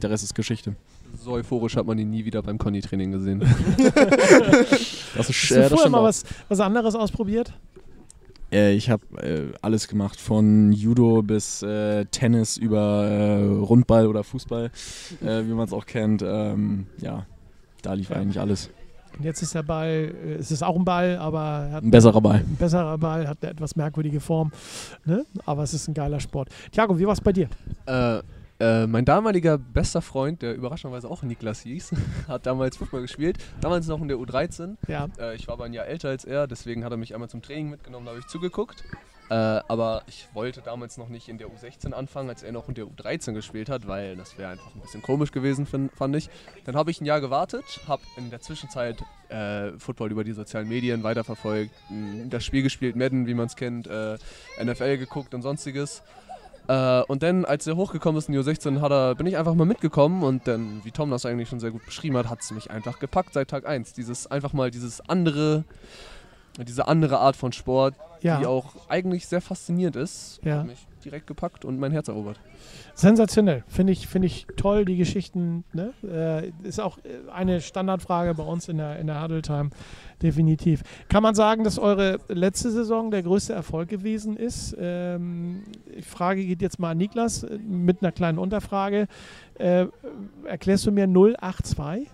der Rest ist Geschichte. So euphorisch hat man ihn nie wieder beim Conny-Training gesehen. Das ist, Hast du vorher mal was, was anderes ausprobiert? Äh, ich habe äh, alles gemacht, von Judo bis äh, Tennis über äh, Rundball oder Fußball, äh, wie man es auch kennt. Ähm, ja, da lief eigentlich alles. Und jetzt ist der Ball, äh, es ist auch ein Ball, aber er hat Ein besserer Ball. ein besserer Ball, hat eine etwas merkwürdige Form. Ne? Aber es ist ein geiler Sport. Thiago, wie war es bei dir? Äh, äh, mein damaliger bester Freund, der überraschenderweise auch Niklas hieß, hat damals Fußball gespielt. Damals noch in der U13. Ja, Äh, ich war aber ein Jahr älter als er, deswegen hat er mich einmal zum Training mitgenommen, da habe ich zugeguckt. Äh, aber ich wollte damals noch nicht in der U16 anfangen, als er noch in der U13 gespielt hat, weil das wäre einfach ein bisschen komisch gewesen, fin- fand ich. Dann habe ich ein Jahr gewartet, habe in der Zwischenzeit äh, Football über die sozialen Medien weiterverfolgt, m, das Spiel gespielt, Madden, wie man es kennt, äh, NFL geguckt und sonstiges. Äh, und dann, als er hochgekommen ist in die U16, hat er, bin ich einfach mal mitgekommen und dann, wie Tom das eigentlich schon sehr gut beschrieben hat, hat es mich einfach gepackt seit Tag 1. Dieses einfach mal dieses andere, diese andere Art von Sport, ja. die auch eigentlich sehr faszinierend ist, Ja. hat mich direkt gepackt und mein Herz erobert. Sensationell. Finde ich, finde ich toll, die Geschichten. Ne? Äh, ist auch äh, eine Standardfrage bei uns in der, in der Huddle Time. Definitiv. Kann man sagen, dass eure letzte Saison der größte Erfolg gewesen ist? Ähm, die Frage geht jetzt mal an Niklas äh, mit einer kleinen Unterfrage. Äh, erklärst du mir 082?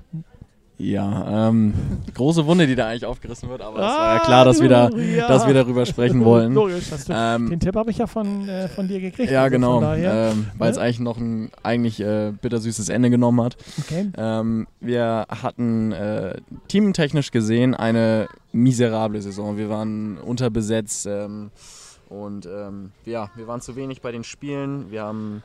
Ja, ähm, große Wunde, die da eigentlich aufgerissen wird, aber es war Ah, ja klar, dass wir, da, ja. dass wir darüber sprechen wollen. Logisch, hast du, Ähm, den Tipp habe ich ja von, äh, von dir gekriegt. ja, also genau, ähm, weil es ne? eigentlich noch ein eigentlich äh, bittersüßes Ende genommen hat. okay. Ähm, wir hatten äh, teamtechnisch gesehen eine miserable Saison. Wir waren unterbesetzt ähm, und ähm, ja, wir waren zu wenig bei den Spielen. Wir haben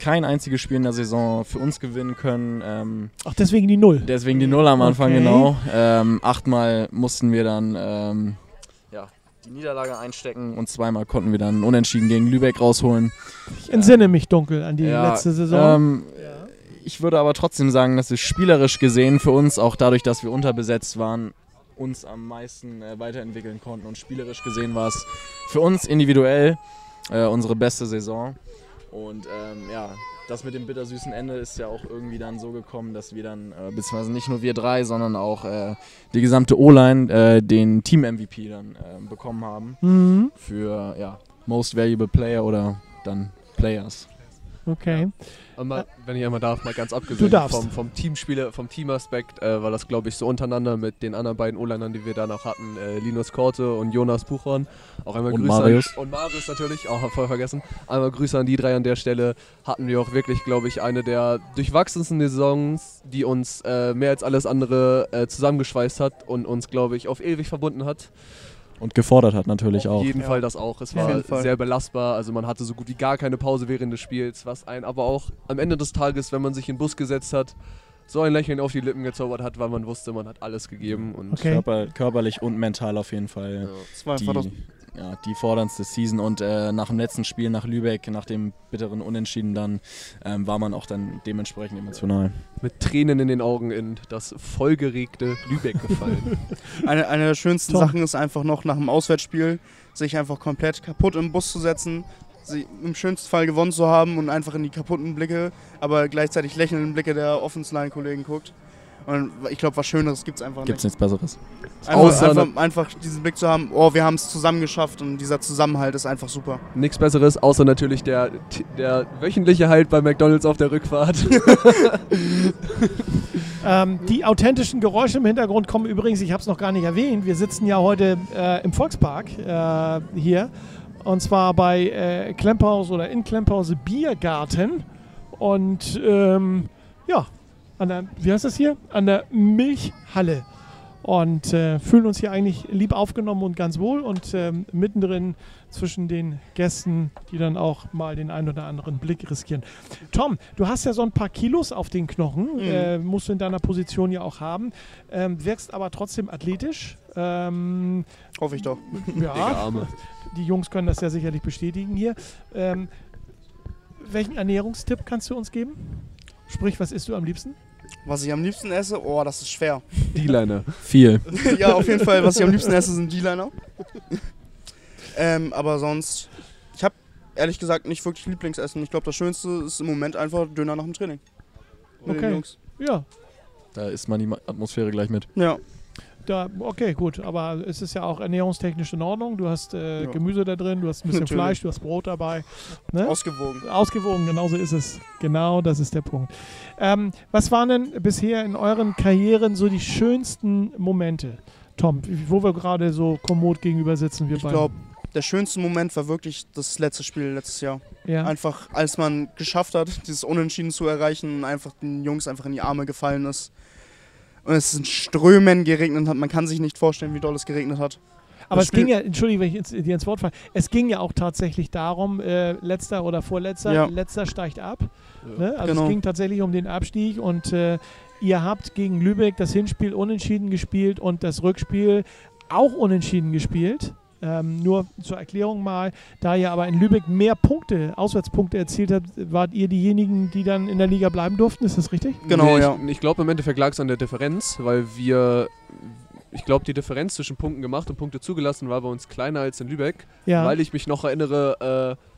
kein einziges Spiel in der Saison für uns gewinnen können. Ähm, Ach, deswegen die Null. deswegen die Null am Anfang, Okay. genau. Ähm, achtmal mussten wir dann ähm, ja, die Niederlage einstecken und zweimal konnten wir dann unentschieden gegen Lübeck rausholen. Ich entsinne mich dunkel an die Ja, letzte Saison. Ähm, ich würde aber trotzdem sagen, dass es spielerisch gesehen für uns, auch dadurch, dass wir unterbesetzt waren, uns am meisten äh, weiterentwickeln konnten. Und spielerisch gesehen war es für uns individuell äh, unsere beste Saison. Und ähm, ja, das mit dem bittersüßen Ende ist ja auch irgendwie dann so gekommen, dass wir dann, äh, beziehungsweise nicht nur wir drei, sondern auch äh, die gesamte O-Line äh, den Team-MVP dann äh, bekommen haben Mhm. für ja, Most Valuable Player oder dann Players. Okay. Aber mal, wenn ich einmal darf, mal ganz abgesehen vom, vom Teamspieler, vom Teamaspekt, äh, war das glaube ich so untereinander mit den anderen beiden O-Linern, die wir danach hatten, äh, Linus Korte und Jonas Buchhorn. Auch einmal Und Grüße Marius. An, und Marius natürlich, auch voll vergessen. Einmal Grüße an die drei an der Stelle. Hatten wir auch wirklich, glaube ich, eine der durchwachsensten Saisons, die uns äh, mehr als alles andere äh, zusammengeschweißt hat und uns, glaube ich, auf ewig verbunden hat. Und gefordert hat natürlich auch. Auf jeden Ja. Fall das auch. Es war sehr belastbar. Also man hatte so gut wie gar keine Pause während des Spiels, was ein aber auch am Ende des Tages, wenn man sich in den Bus gesetzt hat, so ein Lächeln auf die Lippen gezaubert hat, weil man wusste, man hat alles gegeben. Und Okay. Körper, körperlich und mental auf jeden Fall. Ja. Die, ja, die forderndste Season und äh, nach dem letzten Spiel nach Lübeck, nach dem bitteren Unentschieden dann, ähm, war man auch dann dementsprechend emotional. mit Tränen in den Augen in das vollgeregte Lübeck gefallen. eine, eine der schönsten. Sachen ist einfach noch nach dem Auswärtsspiel, sich einfach komplett kaputt im Bus zu setzen, sie im schönsten Fall gewonnen zu haben und einfach in die kaputten Blicke, aber gleichzeitig lächelnden Blicke der Offense-Line-Kollegen guckt. Und ich glaube, was Schöneres gibt es einfach Gibt's nicht. nichts Besseres. Außer Einfach, einfach, einfach diesen Blick zu haben, oh, wir haben es zusammen geschafft und dieser Zusammenhalt ist einfach super. Nichts Besseres, außer natürlich der, der wöchentliche Halt bei McDonalds auf der Rückfahrt. Ähm, die authentischen Geräusche im Hintergrund kommen übrigens, ich habe es noch gar nicht erwähnt, wir sitzen ja heute äh, im Volkspark äh, hier und zwar bei äh, Klemphaus oder in Klemphaus Biergarten und ähm, ja, an der, wie heißt das hier? An der Milchhalle und äh, fühlen uns hier eigentlich lieb aufgenommen und ganz wohl und ähm, mittendrin zwischen den Gästen, die dann auch mal den einen oder anderen Blick riskieren. Tom, du hast ja so ein paar Kilos auf den Knochen, Mhm. äh, musst du in deiner Position ja auch haben, ähm, wirkst aber trotzdem athletisch. Ähm, Hoffe ich doch. Ja, Arme. die Jungs können das ja sicherlich bestätigen hier. Ähm, welchen Ernährungstipp kannst du uns geben? Sprich, was isst du am liebsten? Was ich am liebsten esse, oh, das ist schwer. D-Liner. Viel. ja, auf jeden Fall, was ich am liebsten esse, sind D-Liner. ähm, aber sonst, ich habe ehrlich gesagt nicht wirklich Lieblingsessen. Ich glaube, das Schönste ist im Moment einfach Döner nach dem Training. Mit Okay. Jungs. Ja, Da ist man die Atmosphäre gleich mit. Ja, da, okay, gut. Aber es ist ja auch ernährungstechnisch in Ordnung. Du hast äh, Ja. Gemüse da drin, du hast ein bisschen Natürlich. Fleisch, du hast Brot dabei. Ne? ausgewogen. Ausgewogen, genau so ist es. Genau, das ist der Punkt. Ähm, was waren denn bisher in euren Karrieren so die schönsten Momente? Tom, wo wir gerade so kommod gegenüber sitzen, wir Ich glaube, der schönste Moment war wirklich das letzte Spiel letztes Jahr. ja. Einfach, als man geschafft hat, dieses Unentschieden zu erreichen und einfach den Jungs einfach in die Arme gefallen ist. Und es in Strömen geregnet hat. Man kann sich nicht vorstellen, wie doll es geregnet hat. Aber das es ging ja, entschuldige, wenn ich ins, dir ins Wort falle, es ging ja auch tatsächlich darum, äh, letzter oder vorletzter, Ja. letzter steigt ab. Ja. Ne? Also Genau. es ging tatsächlich um den Abstieg und äh, ihr habt gegen Lübeck das Hinspiel unentschieden gespielt und das Rückspiel auch unentschieden gespielt. Ähm, nur zur Erklärung mal, da ihr aber in Lübeck mehr Punkte, Auswärtspunkte erzielt habt, wart ihr diejenigen, die dann in der Liga bleiben durften, ist das richtig? Genau, nee, ja. Ich, ich glaube, im Endeffekt lag es an der Differenz, weil wir, ich glaube, die Differenz zwischen Punkten gemacht und Punkte zugelassen war bei uns kleiner als in Lübeck, Ja. weil ich mich noch erinnere, äh,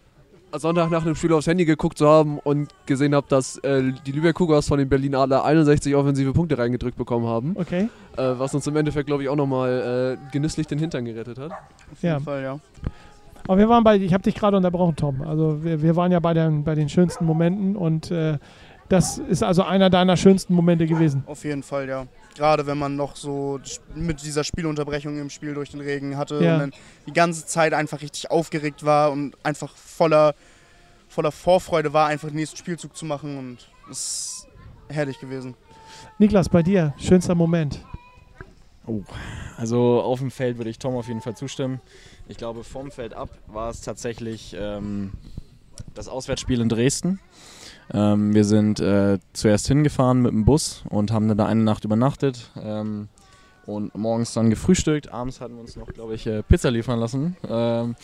Sonntag nach einem Spiel aufs Handy geguckt zu haben und gesehen habe, dass äh, die Lübeck Cougars von den Berlin Adler 61 offensive Punkte reingedrückt bekommen haben, okay. äh, was uns im Endeffekt, glaube ich, auch nochmal äh, genüsslich den Hintern gerettet hat. Auf Ja. jeden Fall, ja. Aber wir waren bei, ich habe dich gerade unterbrochen, Tom. Also wir, wir waren ja bei den, bei den schönsten Momenten und äh, das ist also einer deiner schönsten Momente gewesen. Auf jeden Fall, ja. Gerade wenn man noch so mit dieser Spielunterbrechung im Spiel durch den Regen hatte Ja. und dann die ganze Zeit einfach richtig aufgeregt war und einfach voller, voller Vorfreude war, einfach den nächsten Spielzug zu machen und es ist herrlich gewesen. Niklas, bei dir, schönster Moment. Also auf dem Feld würde ich Tom auf jeden Fall zustimmen. Ich glaube, vom Feld ab war es tatsächlich ähm, das Auswärtsspiel in Dresden. Ähm, wir sind äh, zuerst hingefahren mit dem Bus und haben dann da eine Nacht übernachtet ähm, und morgens dann gefrühstückt. Abends hatten wir uns noch, glaube ich, äh, Pizza liefern lassen. Ähm,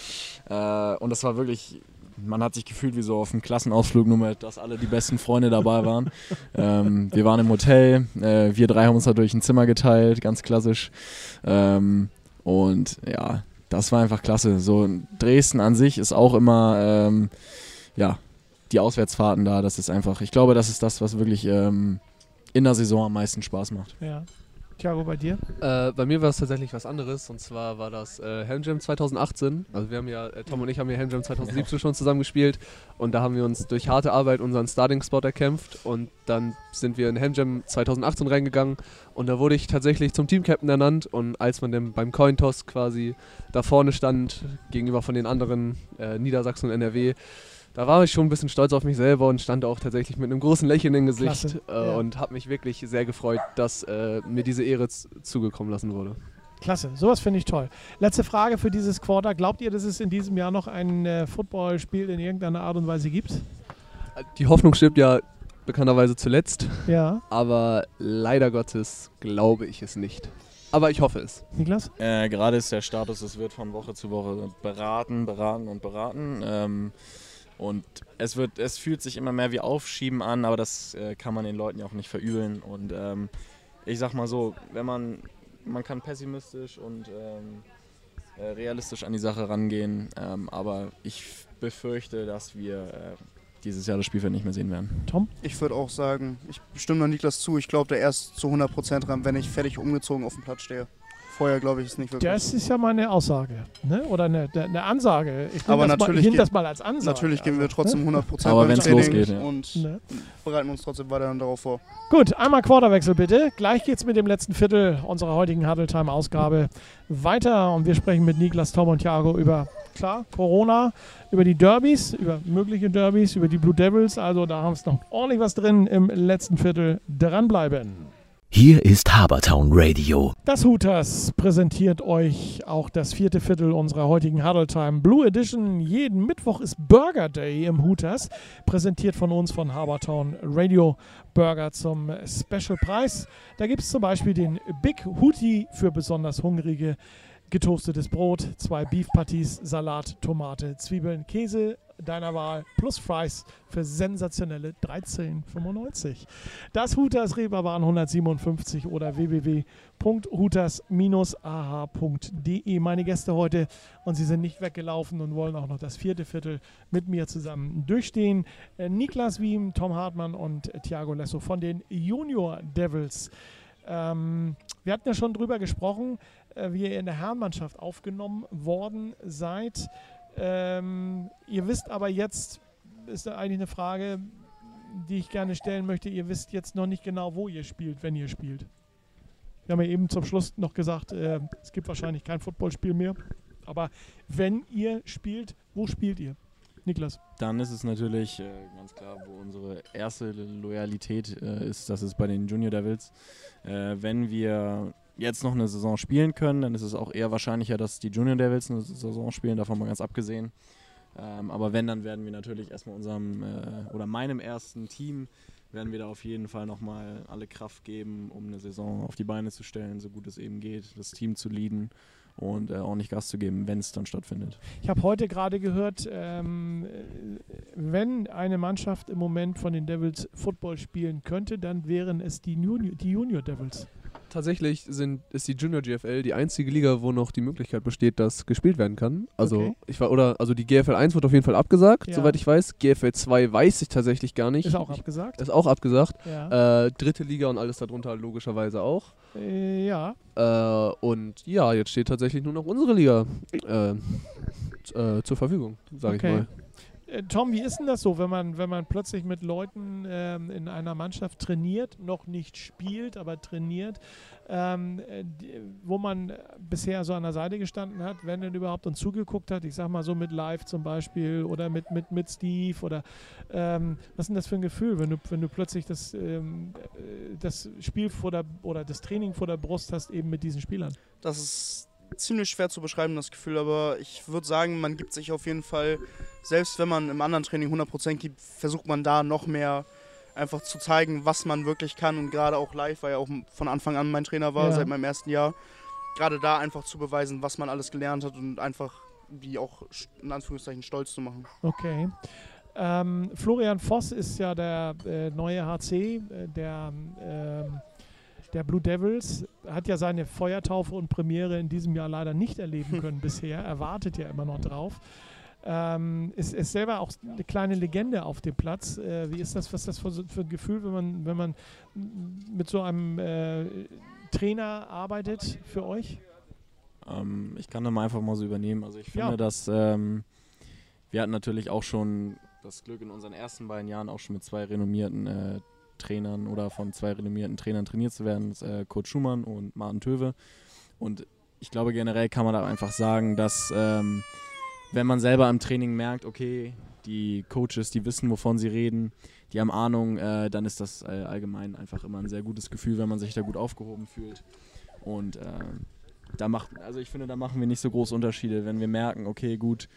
äh, und das war wirklich, man hat sich gefühlt wie so auf einem Klassenausflug, nur mit, dass alle die besten Freunde dabei waren. ähm, wir waren im Hotel, äh, wir drei haben uns dadurch ein Zimmer geteilt, ganz klassisch. Ähm, und ja, das war einfach klasse. So Dresden an sich ist auch immer, ähm, ja, die Auswärtsfahrten da, das ist einfach, ich glaube, das ist das, was wirklich ähm, in der Saison am meisten Spaß macht. Ja. Thiago, bei dir? Äh, bei mir war es tatsächlich was anderes und zwar war das äh, Helmjam 2018. Also wir haben ja, äh, Tom und ich haben ja Helmjam 2017 schon zusammen gespielt und da haben wir uns durch harte Arbeit unseren Starting-Spot erkämpft und dann sind wir in Helmjam 2018 reingegangen und da wurde ich tatsächlich zum Team-Captain ernannt und als man dann beim Cointoss quasi da vorne stand, gegenüber von den anderen äh, Niedersachsen und NRW, da war ich schon ein bisschen stolz auf mich selber und stand auch tatsächlich mit einem großen Lächeln im Gesicht Klasse, äh, ja. und habe mich wirklich sehr gefreut, dass äh, mir diese Ehre zugekommen lassen wurde. Klasse, sowas finde ich toll. Letzte Frage für dieses Quarter. Glaubt ihr, dass es in diesem Jahr noch ein äh, Footballspiel in irgendeiner Art und Weise gibt? Die Hoffnung stirbt ja bekannterweise zuletzt. Ja. Aber leider Gottes glaube ich es nicht. Aber ich hoffe es. Niklas? Äh, Gerade ist der Status, es wird von Woche zu Woche beraten, beraten und beraten. Ähm, und es wird, es fühlt sich immer mehr wie Aufschieben an, aber das äh, kann man den Leuten ja auch nicht verübeln. Und ähm, ich sag mal so, wenn man, man kann pessimistisch und ähm, äh, realistisch an die Sache rangehen, ähm, aber ich befürchte, dass wir äh, dieses Jahr das Spielfeld nicht mehr sehen werden. Tom? Ich würde auch sagen, ich stimme da Niklas zu. Ich glaube, der erst zu 100% ran, wenn ich fertig umgezogen auf dem Platz stehe. Vorher glaube ich es nicht wirklich. Das ist ja mal eine Aussage. Ne? Oder eine, eine Ansage. Ich Aber das natürlich mal, das mal als Ansage. Natürlich geben wir Also, trotzdem 100% Aber beim wenn's Training losgeht, ja. und Ne? bereiten uns trotzdem weiterhin darauf vor. Gut, einmal Quarterwechsel bitte. Gleich geht's mit dem letzten Viertel unserer heutigen Huddle Time Ausgabe weiter und wir sprechen mit Niklas, Tom und Thiago über klar Corona, über die Derbys, über mögliche Derbys, über die Blue Devils. Also da haben wir noch ordentlich was drin im letzten Viertel. Dranbleiben. Hier ist Habertown Radio. Das Hooters präsentiert euch auch das vierte Viertel unserer heutigen Huddle Time Blue Edition. Jeden Mittwoch ist Burger Day im Hooters, präsentiert von uns von Habertown Radio Burger zum Special Preis. Da gibt es zum Beispiel den Big Hootie für besonders hungrige, getoastetes Brot, zwei Beef Patties, Salat, Tomate, Zwiebeln, Käse deiner Wahl plus Fries für sensationelle 13,95. Das Hooters Reeperbahn 157 oder www.hooters-ah.de. Meine Gäste heute und sie sind nicht weggelaufen und wollen auch noch das vierte Viertel mit mir zusammen durchstehen. Äh, Niklas Wiem, Tom Hartmann und Thiago Lesso von den Junior Devils. Ähm, wir hatten ja schon drüber gesprochen, wie ihr in der Herrenmannschaft aufgenommen worden seid. Ähm, ihr wisst aber jetzt, ist da eigentlich eine Frage, die ich gerne stellen möchte. Ihr wisst jetzt noch nicht genau, wo ihr spielt, wenn ihr spielt. Wir haben ja eben zum Schluss noch gesagt, äh, es gibt wahrscheinlich kein Footballspiel mehr. Aber wenn ihr spielt, wo spielt ihr? Niklas. Dann ist es natürlich äh, ganz klar, wo unsere erste Loyalität äh, ist, das ist bei den Junior Devils. Äh, wenn wir jetzt noch eine Saison spielen können, dann ist es auch eher wahrscheinlicher, dass die Junior Devils eine Saison spielen, davon mal ganz abgesehen. Ähm, aber wenn, dann werden wir natürlich erstmal unserem äh, oder meinem ersten Team werden wir da auf jeden Fall nochmal alle Kraft geben, um eine Saison auf die Beine zu stellen, so gut es eben geht, das Team zu leaden und äh, ordentlich Gas zu geben, wenn es dann stattfindet. Ich habe heute gerade gehört, ähm, äh, wenn eine Mannschaft im Moment von den Devils Football spielen könnte, dann wären es die Junior, die Junior Devils. Tatsächlich sind, ist die Junior GFL die einzige Liga, wo noch die Möglichkeit besteht, dass gespielt werden kann. Also Okay. ich war, oder also die GFL 1 wird auf jeden Fall abgesagt, Ja. soweit ich weiß. GFL 2 weiß ich tatsächlich gar nicht. Ist auch ich, abgesagt. ist auch abgesagt. Ja. Äh, dritte Liga und alles darunter logischerweise auch. Äh, ja. Äh, und ja, jetzt steht tatsächlich nur noch unsere Liga äh, äh, zur Verfügung, sage Okay. ich mal. Äh, Tom, wie ist denn das so, wenn man, wenn man plötzlich mit Leuten ähm, in einer Mannschaft trainiert, noch nicht spielt, aber trainiert, ähm, äh, die, wo man bisher so an der Seite gestanden hat, wenn denn überhaupt und zugeguckt hat, ich sag mal so mit Live zum Beispiel oder mit, mit, mit Steve oder ähm, was ist denn das für ein Gefühl, wenn du, wenn du plötzlich das, ähm, äh, das Spiel vor der oder das Training vor der Brust hast, eben mit diesen Spielern? Das ist ziemlich schwer zu beschreiben, das Gefühl, aber ich würde sagen, man gibt sich auf jeden Fall, selbst wenn man im anderen Training 100% gibt, versucht man da noch mehr einfach zu zeigen, was man wirklich kann und gerade auch live, weil ja auch von Anfang an mein Trainer war, Ja. seit meinem ersten Jahr, gerade da einfach zu beweisen, was man alles gelernt hat und einfach die auch in Anführungszeichen stolz zu machen. Okay. Ähm, Florian Voss ist ja der äh, neue HC, äh, der, ähm, der Blue Devils. Hat ja seine Feuertaufe und Premiere in diesem Jahr leider nicht erleben können bisher. Er wartet ja immer noch drauf. Ähm, ist, ist selber auch eine kleine Legende auf dem Platz. Äh, wie ist das, was ist das für, für ein Gefühl, wenn man, wenn man mit so einem äh, Trainer arbeitet für euch? Ähm, ich kann da mal einfach mal so übernehmen. Also ich finde, Ja. dass ähm, wir hatten natürlich auch schon das Glück in unseren ersten beiden Jahren auch schon mit zwei renommierten äh, Trainern oder von zwei renommierten Trainern trainiert zu werden, das, äh, Kurt Schumann und Martin Töwe. Und ich glaube generell kann man da einfach sagen, dass ähm, wenn man selber im Training merkt, okay, die Coaches, die wissen, wovon sie reden, die haben Ahnung, äh, dann ist das äh, allgemein einfach immer ein sehr gutes Gefühl, wenn man sich da gut aufgehoben fühlt. Und ähm, da macht, also ich finde, da machen wir nicht so große Unterschiede, wenn wir merken, okay, gut,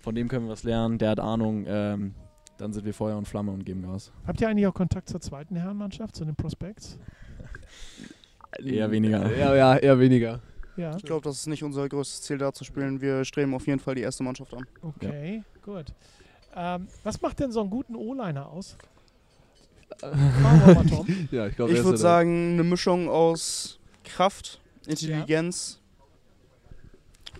von dem können wir was lernen, der hat Ahnung, ähm, dann sind wir Feuer und Flamme und geben Gas. Habt ihr eigentlich auch Kontakt zur zweiten Herrenmannschaft, zu den Prospects? Eher weniger. Ja, ja, eher weniger. Ja, Ich glaube, das ist nicht unser größtes Ziel, da zu spielen. Wir streben auf jeden Fall die erste Mannschaft an. okay, gut. Ähm, was macht denn so einen guten O-Liner aus? Ja, ich Ich würde sagen, eine Mischung aus Kraft, Intelligenz.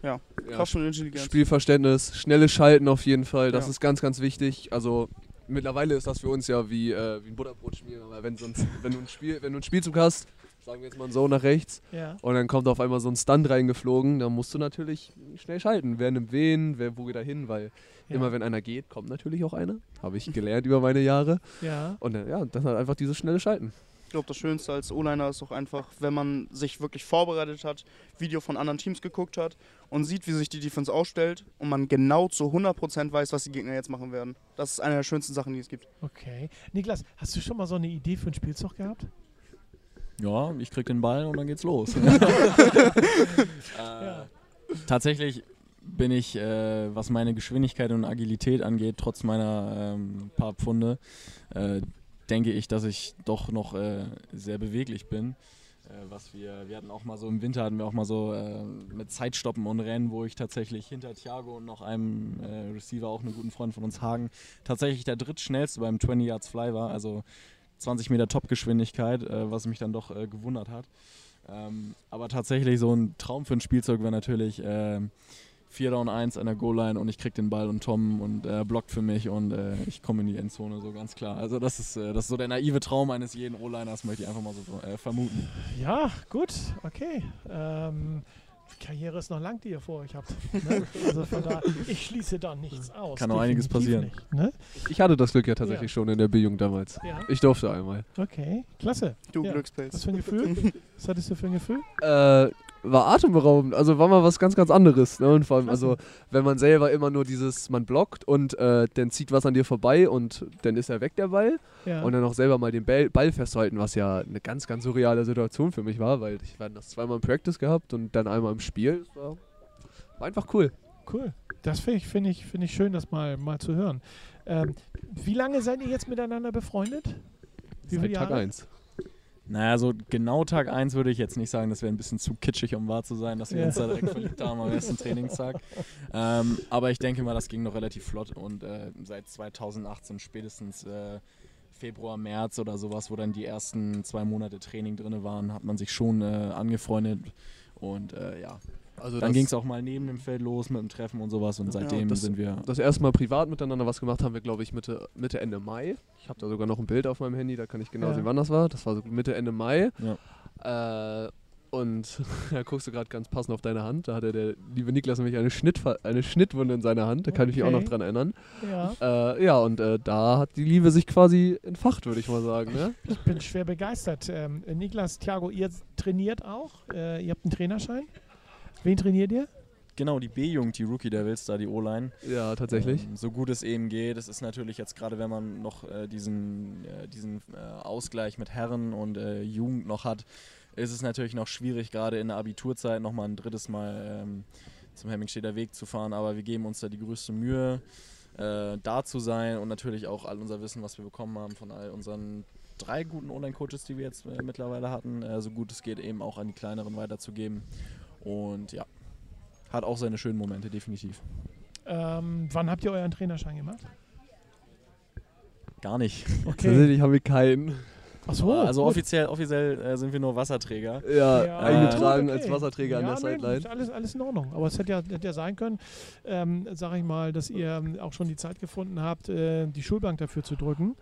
Ja, ja, Kraft und Intelligenz. Spielverständnis, schnelles Schalten auf jeden Fall, das Ja. ist ganz, ganz wichtig. Also mittlerweile ist das für uns ja wie, äh, wie ein Butterbrotschmier, aber wenn, sonst, wenn, du ein Spiel, wenn du einen Spielzug hast, sagen wir jetzt mal so nach rechts, Ja. und dann kommt auf einmal so ein Stunt reingeflogen, dann musst du natürlich schnell schalten. Wer nimmt wen, wer wo geht da hin, weil Ja. immer wenn einer geht, kommt natürlich auch einer. Habe ich gelernt über meine Jahre. Ja. Und äh, ja, das hat einfach dieses schnelle Schalten. Ich glaube, das Schönste als O-Liner ist auch einfach, wenn man sich wirklich vorbereitet hat, Video von anderen Teams geguckt hat und sieht, wie sich die Defense ausstellt und man genau zu 100% weiß, was die Gegner jetzt machen werden. Das ist eine der schönsten Sachen, die es gibt. Okay. Niklas, hast du schon mal so eine Idee für ein Spielzug gehabt? Ja, ich krieg den Ball und dann geht's los. Ja. äh, tatsächlich bin ich, äh, was meine Geschwindigkeit und Agilität angeht, trotz meiner ähm, paar Pfunde, äh, denke ich, dass ich doch noch äh, sehr beweglich bin. Äh, was wir, wir hatten auch mal so im Winter hatten wir auch mal so äh, mit Zeitstoppen und Rennen, wo ich tatsächlich hinter Thiago und noch einem äh, Receiver, auch einem guten Freund von uns Hagen, tatsächlich der drittschnellste beim 20 Yards Fly war. Also 20 Meter Topgeschwindigkeit, äh, was mich dann doch äh, gewundert hat. Ähm, aber tatsächlich so ein Traum für ein Spielzeug wäre natürlich 4 Down 1 an der Goal-Line und ich krieg den Ball und Tom und äh, blockt für mich und äh, ich komme in die Endzone, so ganz klar. Also das ist, äh, das ist so der naive Traum eines jeden O-Liners, möchte ich einfach mal so äh, vermuten. Ja, gut, okay. Ähm, die Karriere ist noch lang, die ihr vor euch habt. Ne? Also von da, ich schließe da nichts aus. Kann noch einiges passieren. Nicht, ne? Ich hatte das Glück ja tatsächlich Ja. schon in der B-Jugend damals. Ja, Ich durfte einmal. okay, klasse. Du Ja. Glückspilz. Was für ein Gefühl? Was hattest du für ein Gefühl? Äh, war atemberaubend, also war mal was ganz, ganz anderes. Ne? Und vor allem, also wenn man selber immer nur dieses, man blockt und äh, dann zieht was an dir vorbei und dann ist er weg, der Ball. Ja. Und dann auch selber mal den Ball, Ball festhalten, was ja eine ganz, ganz surreale Situation für mich war, weil ich hatte das zweimal im Practice gehabt und dann einmal im Spiel. War, war einfach cool. Cool. Das finde ich, find ich, find ich schön, das mal, mal zu hören. Ähm, wie lange seid ihr jetzt miteinander befreundet? Wie Seit Tag Jahre? 1. Naja, so genau Tag 1 würde ich jetzt nicht sagen, das wäre ein bisschen zu kitschig, um wahr zu sein, dass wir Ja. uns da direkt verliebt haben am ersten Trainingstag. Ähm, aber ich denke mal, das ging noch relativ flott und äh, seit 2018 spätestens äh, Februar, März oder sowas, wo dann die ersten zwei Monate Training drin waren, hat man sich schon äh, angefreundet und äh, ja, Also dann ging es auch mal neben dem Feld los mit dem Treffen und sowas und seitdem das- sind wir Das erste Mal privat miteinander was gemacht haben wir, glaube ich, Mitte, Mitte, Ende Mai. Ich habe da sogar noch ein Bild auf meinem Handy, da kann ich genau Ja. sehen, wann das war. Das war so Mitte, Ende Mai. Ja. Äh, und da guckst du gerade ganz passend auf deine Hand. Da hatte der liebe Niklas nämlich eine, Schnittver eine Schnittwunde in seiner Hand. Da kann ich mich auch noch Okay. dran erinnern. Ja, Äh, ja, und äh, da hat die Liebe sich quasi entfacht, würde ich mal sagen. Ne? ich bin schwer begeistert. Ähm, Niklas, Thiago, ihr trainiert auch. Äh, ihr habt einen Trainerschein. Wen trainiert ihr? Genau, die B-Jugend, die Rookie Devils, da die O-Line. Ja, tatsächlich. Ähm, so gut es eben geht. Es ist natürlich jetzt gerade, wenn man noch äh, diesen, äh, diesen äh, Ausgleich mit Herren und äh, Jugend noch hat, ist es natürlich noch schwierig, gerade in der Abiturzeit nochmal ein drittes Mal ähm, zum Hemmingsteder Weg zu fahren. Aber wir geben uns da die größte Mühe, äh, da zu sein und natürlich auch all unser Wissen, was wir bekommen haben von all unseren drei guten Online-Coaches, die wir jetzt äh, mittlerweile hatten, äh, so gut es geht, eben auch an die kleineren weiterzugeben. Und ja, hat auch seine schönen Momente, definitiv. Ähm, wann habt ihr euren Trainerschein gemacht? Gar nicht. Okay. Tatsächlich haben wir keinen. Achso. also offiziell, offiziell äh, sind wir nur Wasserträger. Ja, Ja, eingetragen okay. als Wasserträger an ja, der nee, Sideline. alles, alles in Ordnung. Aber es hätte ja, hätte ja sein können, ähm, sag ich mal, dass ihr ähm, auch schon die Zeit gefunden habt, äh, die Schulbank dafür zu drücken.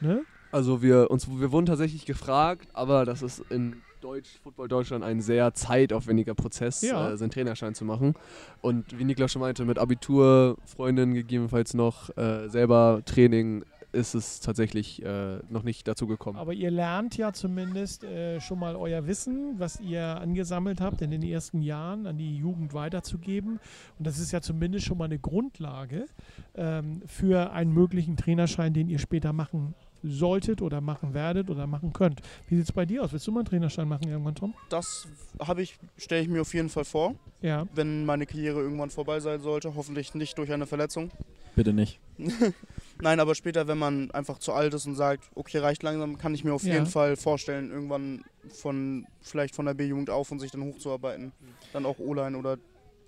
Ne? Also wir, uns, wir wurden tatsächlich gefragt, aber das ist in Deutsch, Football Deutschland ein sehr zeitaufwendiger Prozess, Ja. äh, seinen Trainerschein zu machen. Und wie Niklas schon meinte, mit Abitur, Freundin gegebenenfalls noch, äh, selber Training, ist es tatsächlich äh, noch nicht dazu gekommen. Aber ihr lernt ja zumindest äh, schon mal euer Wissen, was ihr angesammelt habt in den ersten Jahren, an die Jugend weiterzugeben. Und das ist ja zumindest schon mal eine Grundlage ähm, für einen möglichen Trainerschein, den ihr später machen solltet oder machen werdet oder machen könnt. Wie sieht es bei dir aus? Willst du mal einen Trainerschein machen irgendwann, Tom? Das habe ich, stelle ich mir auf jeden Fall vor, Ja. wenn meine Karriere irgendwann vorbei sein sollte. Hoffentlich nicht durch eine Verletzung. Bitte nicht. Nein, aber später, wenn man einfach zu alt ist und sagt, okay, reicht langsam, kann ich mir auf Ja. jeden Fall vorstellen, irgendwann von vielleicht von der B-Jugend auf und sich dann hochzuarbeiten. Dann auch O-Line oder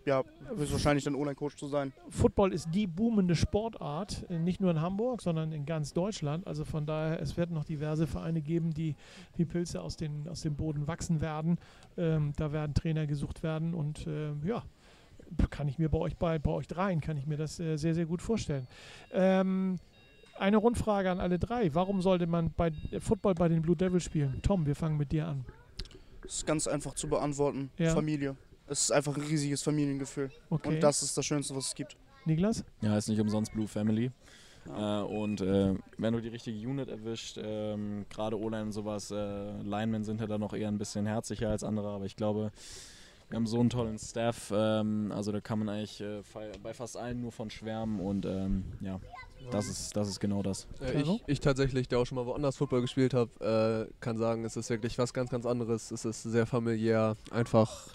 ja, höchstwahrscheinlich dann O-Line-Coach zu sein. Football ist die boomende Sportart, äh, nicht nur in Hamburg, sondern in ganz Deutschland. Also von daher, es wird noch diverse Vereine geben, die wie Pilze aus, den, aus dem Boden wachsen werden. Ähm, da werden Trainer gesucht werden und äh, ja, kann ich mir bei euch bei, bei euch dreien, kann ich mir das äh, sehr, sehr gut vorstellen. Ähm, eine Rundfrage an alle drei. Warum sollte man bei äh, Football bei den Blue Devils spielen? Tom, wir fangen mit dir an. Das ist ganz einfach zu beantworten. Ja. Familie. Es ist einfach ein riesiges Familiengefühl. Okay. Und das ist das Schönste, was es gibt. Niklas? Ja, ist nicht umsonst Blue Family. Äh, und äh, wenn du die richtige Unit erwischt, ähm, gerade O-Line und sowas, äh, Linemen sind ja da noch eher ein bisschen herzlicher als andere, aber ich glaube, wir haben so einen tollen Staff, ähm, also da kann man eigentlich äh, bei fast allen nur von schwärmen und ähm, ja, das ist, das ist genau das. Äh, ich, ich tatsächlich, der auch schon mal woanders Football gespielt habe, äh, kann sagen, es ist wirklich was ganz, ganz anderes. Es ist sehr familiär. Einfach,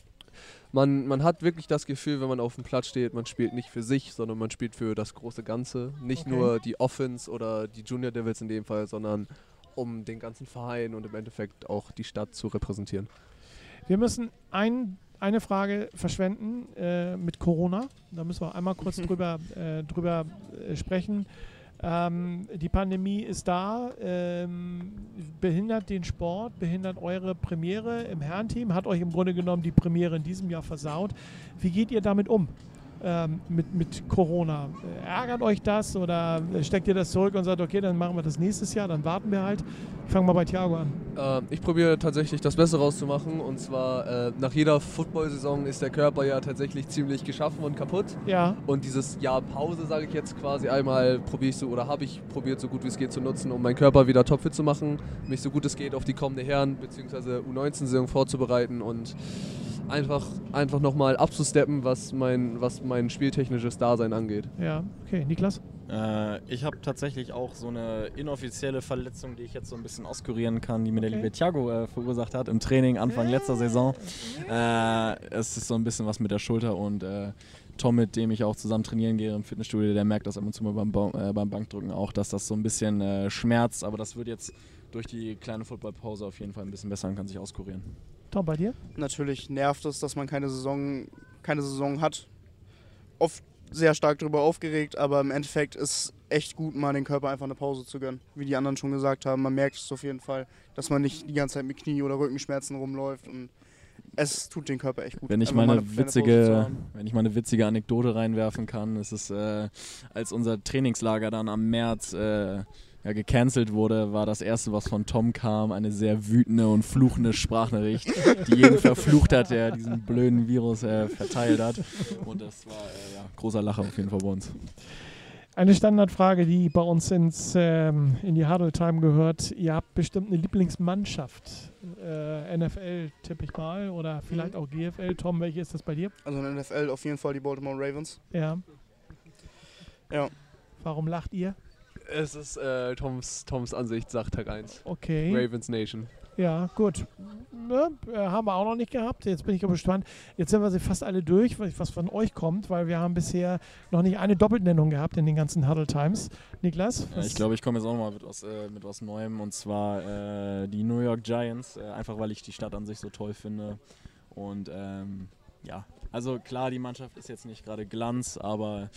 man, man hat wirklich das Gefühl, wenn man auf dem Platz steht, man spielt nicht für sich, sondern man spielt für das große Ganze. Nicht Okay. nur die Offense oder die Junior Devils in dem Fall, sondern um den ganzen Verein und im Endeffekt auch die Stadt zu repräsentieren. Wir müssen ein, eine Frage verschwenden äh, mit Corona. Da müssen wir einmal kurz drüber, äh, drüber äh, sprechen. Ähm, die Pandemie ist da, ähm, behindert den Sport, behindert eure Premiere im Herrenteam, hat euch im Grunde genommen die Premiere in diesem Jahr versaut. Wie geht ihr damit um? Ähm, mit, mit Corona. Ärgert euch das oder steckt ihr das zurück und sagt, okay, dann machen wir das nächstes Jahr, dann warten wir halt? Ich fange mal bei Thiago an. Äh, ich probiere tatsächlich das Beste rauszumachen und zwar äh, nach jeder Football-Saison ist der Körper ja tatsächlich ziemlich geschaffen und kaputt. Ja, Und dieses Jahr Pause, sage ich jetzt quasi einmal, probiere ich so oder habe ich probiert, so gut wie es geht zu nutzen, um meinen Körper wieder topfit zu machen, mich so gut es geht auf die kommende Herren- bzw. U19-Saison vorzubereiten und einfach, einfach nochmal abzusteppen, was mein, was mein spieltechnisches Dasein angeht. ja, okay. Niklas? Äh, ich habe tatsächlich auch so eine inoffizielle Verletzung, die ich jetzt so ein bisschen auskurieren kann, die mir der Okay. liebe Thiago äh, verursacht hat im Training Anfang letzter Saison. Äh, es ist so ein bisschen was mit der Schulter und äh, Tom, mit dem ich auch zusammen trainieren gehe im Fitnessstudio, der merkt das ab und zu mal beim, Ba- äh, beim Bankdrücken auch, dass das so ein bisschen äh, schmerzt, aber das wird jetzt durch die kleine Footballpause auf jeden Fall ein bisschen besser und kann sich auskurieren. Tom, bei dir? Natürlich nervt es, dass man keine Saison, keine Saison hat. Oft sehr stark darüber aufgeregt, aber im Endeffekt ist echt gut, mal den Körper einfach eine Pause zu gönnen. Wie die anderen schon gesagt haben, man merkt es auf jeden Fall, dass man nicht die ganze Zeit mit Knie- oder Rückenschmerzen rumläuft und es tut den Körper echt gut. Wenn ich mal eine witzige, wenn ich mal eine witzige Anekdote reinwerfen kann, ist es, äh, als unser Trainingslager dann am März äh, ja, gecancelt wurde, war das erste, was von Tom kam, eine sehr wütende und fluchende Sprachnachricht, die jeden verflucht hat, der diesen blöden Virus äh, verteilt hat. Und das war äh, ja, großer Lacher auf jeden Fall bei uns. Eine Standardfrage, die bei uns ins, ähm, in die Huddle Time gehört. Ihr habt bestimmt eine Lieblingsmannschaft. Äh, NFL tippe ich mal oder vielleicht auch GFL. Tom, welche ist das bei dir? Also in der NFL auf jeden Fall die Baltimore Ravens. Ja. Ja. Warum lacht ihr? Es ist äh, Toms, Toms Ansicht, sagt Tag 1. Okay. Ravens Nation. Ja, gut. Ne, äh, haben wir auch noch nicht gehabt. Jetzt bin ich aber gespannt. Jetzt sind wir sie fast alle durch, was was von euch kommt, weil wir haben bisher noch nicht eine Doppelnennung gehabt in den ganzen Huddle Times. Niklas? Ja, ich glaube, ich komme jetzt auch nochmal mit, was, äh, mit was Neuem und zwar äh, die New York Giants, äh, einfach weil ich die Stadt an sich so toll finde. Und ähm, ja, also klar, die Mannschaft ist jetzt nicht gerade Glanz, aber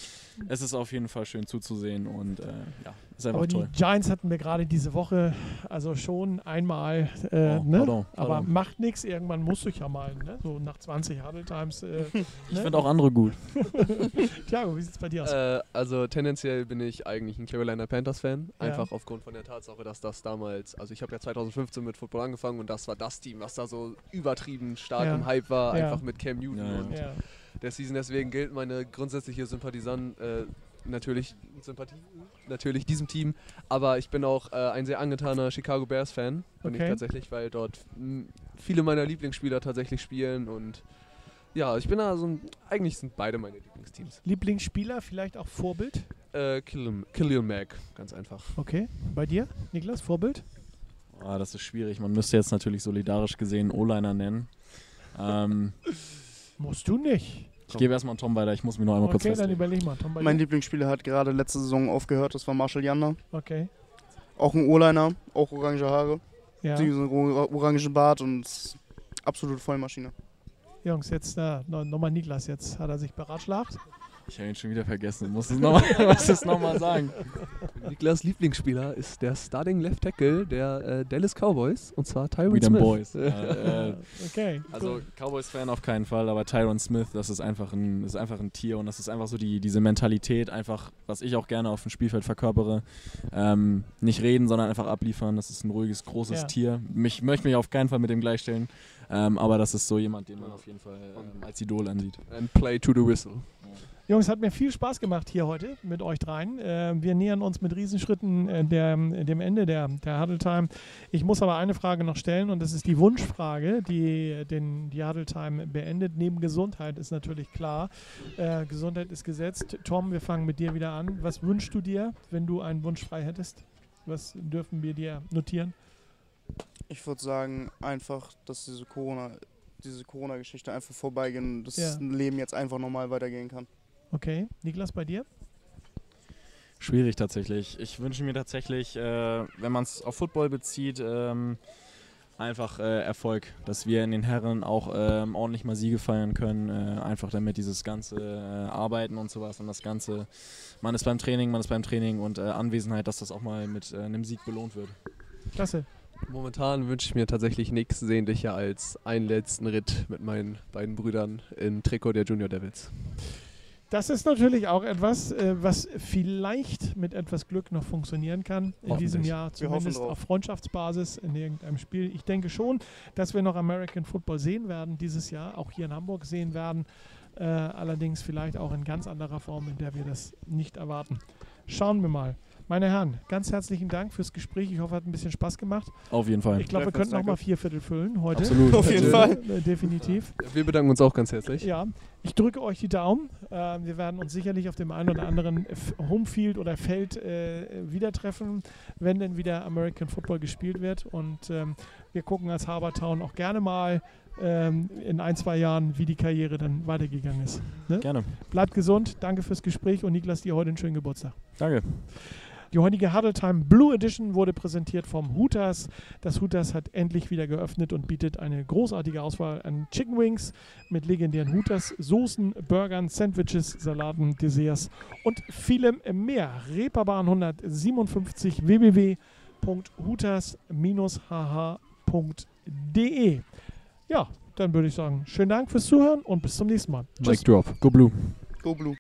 es ist auf jeden Fall schön zuzusehen und äh, ja, ist einfach aber die toll. Giants hatten wir gerade diese Woche also schon einmal, äh, Oh, ne? pardon, aber pardon. macht nichts, irgendwann musst du ja mal, ne? so nach 20 Huddle Times. Äh, Ich finde auch andere gut. Thiago, wie sieht es bei dir aus? Äh, also tendenziell bin ich eigentlich ein Carolina Panthers Fan. Ja. Einfach aufgrund von der Tatsache, dass das damals, also ich habe ja 2015 mit Football angefangen und das war das Team, was da so übertrieben stark Ja. im Hype war, Ja. einfach mit Cam Newton Ja, ja. und ja. der Season. Deswegen gilt meine grundsätzliche Sympathisan äh, natürlich Sympathie natürlich diesem Team, aber ich bin auch äh, ein sehr angetaner Chicago Bears Fan, bin Okay. ich tatsächlich, weil dort mh, viele meiner Lieblingsspieler tatsächlich spielen und ja, ich bin da so ein, eigentlich sind beide meine Lieblingsteams. Lieblingsspieler, vielleicht auch Vorbild? Äh, Killian, Killian Mack, ganz einfach. Okay, bei dir? Niklas, Vorbild? Oh, das ist schwierig. Man müsste jetzt natürlich solidarisch gesehen O-Liner nennen. Ähm, Musst du nicht. Ich gebe erstmal an Tom weiter. Ich muss mich noch einmal kurz Okay, dann festlegen. überleg mal. Tom, bei Mein? Lieblingsspieler hat gerade letzte Saison aufgehört, das war Marshall Jander. Okay. Auch ein O-Liner, auch orange Haare, Ja. einen or- orangen Bart und absolute Vollmaschine. Jungs, jetzt äh, no- nochmal Niklas. Jetzt hat er sich beratschlagt. Ich habe ihn schon wieder vergessen. Muss es nochmal noch sagen. Niklas Lieblingsspieler ist der Starting Left Tackle der äh, Dallas Cowboys und zwar Tyron them Smith. boys. Äh, äh, Okay. Also cool. Cowboys-Fan auf keinen Fall, aber Tyron Smith, das ist einfach ein, ist einfach ein Tier und das ist einfach so die, diese Mentalität, einfach, was ich auch gerne auf dem Spielfeld verkörpere. Ähm, nicht reden, sondern einfach abliefern. Das ist ein ruhiges, großes Ja. Tier. Mich möchte mich auf keinen Fall mit dem gleichstellen, ähm, aber das ist so jemand, den man auf jeden Fall ähm, als Idol ansieht. And play to the whistle. Jungs, hat mir viel Spaß gemacht hier heute mit euch dreien. Äh, wir nähern uns mit Riesenschritten äh, der, dem Ende der, der Huddle Time. Ich muss aber eine Frage noch stellen und das ist die Wunschfrage, die den, die Huddle Time beendet. Neben Gesundheit ist natürlich klar. Äh, Gesundheit ist gesetzt. Tom, wir fangen mit dir wieder an. Was wünschst du dir, wenn du einen Wunsch frei hättest? Was dürfen wir dir notieren? Ich würde sagen, einfach, dass diese Corona, diese Corona-Geschichte einfach vorbeigehen und das Ja. Leben jetzt einfach normal weitergehen kann. Okay, Niklas, bei dir? Schwierig tatsächlich. Ich wünsche mir tatsächlich, äh, wenn man es auf Football bezieht, ähm, einfach äh, Erfolg, dass wir in den Herren auch ähm, ordentlich mal Siege feiern können. Äh, einfach damit dieses ganze äh, Arbeiten und sowas und das ganze, man ist beim Training, man ist beim Training und äh, Anwesenheit, dass das auch mal mit äh, einem Sieg belohnt wird. Klasse. Momentan wünsche ich mir tatsächlich nichts sehnlicher als einen letzten Ritt mit meinen beiden Brüdern im Trikot der Junior Devils. Das ist natürlich auch etwas, äh, was vielleicht mit etwas Glück noch funktionieren kann. In diesem. Jahr zumindest auf Freundschaftsbasis in irgendeinem Spiel. Ich denke schon, dass wir noch American Football sehen werden dieses Jahr, auch hier in Hamburg sehen werden. Äh, allerdings vielleicht auch in ganz anderer Form, in der wir das nicht erwarten. Schauen wir mal. Meine Herren, ganz herzlichen Dank fürs Gespräch. Ich hoffe, hat ein bisschen Spaß gemacht. Auf jeden Fall. Ich glaube, wir könnten noch mal danke. vier Viertel füllen heute. Absolut. Auf jeden Fall. definitiv. Wir bedanken uns auch ganz herzlich. Ja, ich drücke euch die Daumen. Äh, wir werden uns sicherlich auf dem einen oder anderen Homefield oder Feld äh, wieder treffen, wenn denn wieder American Football gespielt wird. Und ähm, wir gucken als Habertown auch gerne mal ähm, in ein, zwei Jahren, wie die Karriere dann weitergegangen ist. Ne? Gerne. Bleibt gesund, danke fürs Gespräch und Niklas, dir heute einen schönen Geburtstag. Danke. Die heutige Huddle Time Blue Edition wurde präsentiert vom Hooters. Das Hooters hat endlich wieder geöffnet und bietet eine großartige Auswahl an Chicken Wings mit legendären Hooters, Soßen, Burgern, Sandwiches, Salaten, Desserts und vielem mehr. Reeperbahn 157 www.hooters-hh.de Ja, dann würde ich sagen, schönen Dank fürs Zuhören und bis zum nächsten Mal. Mic drop. Go Blue. Go Blue.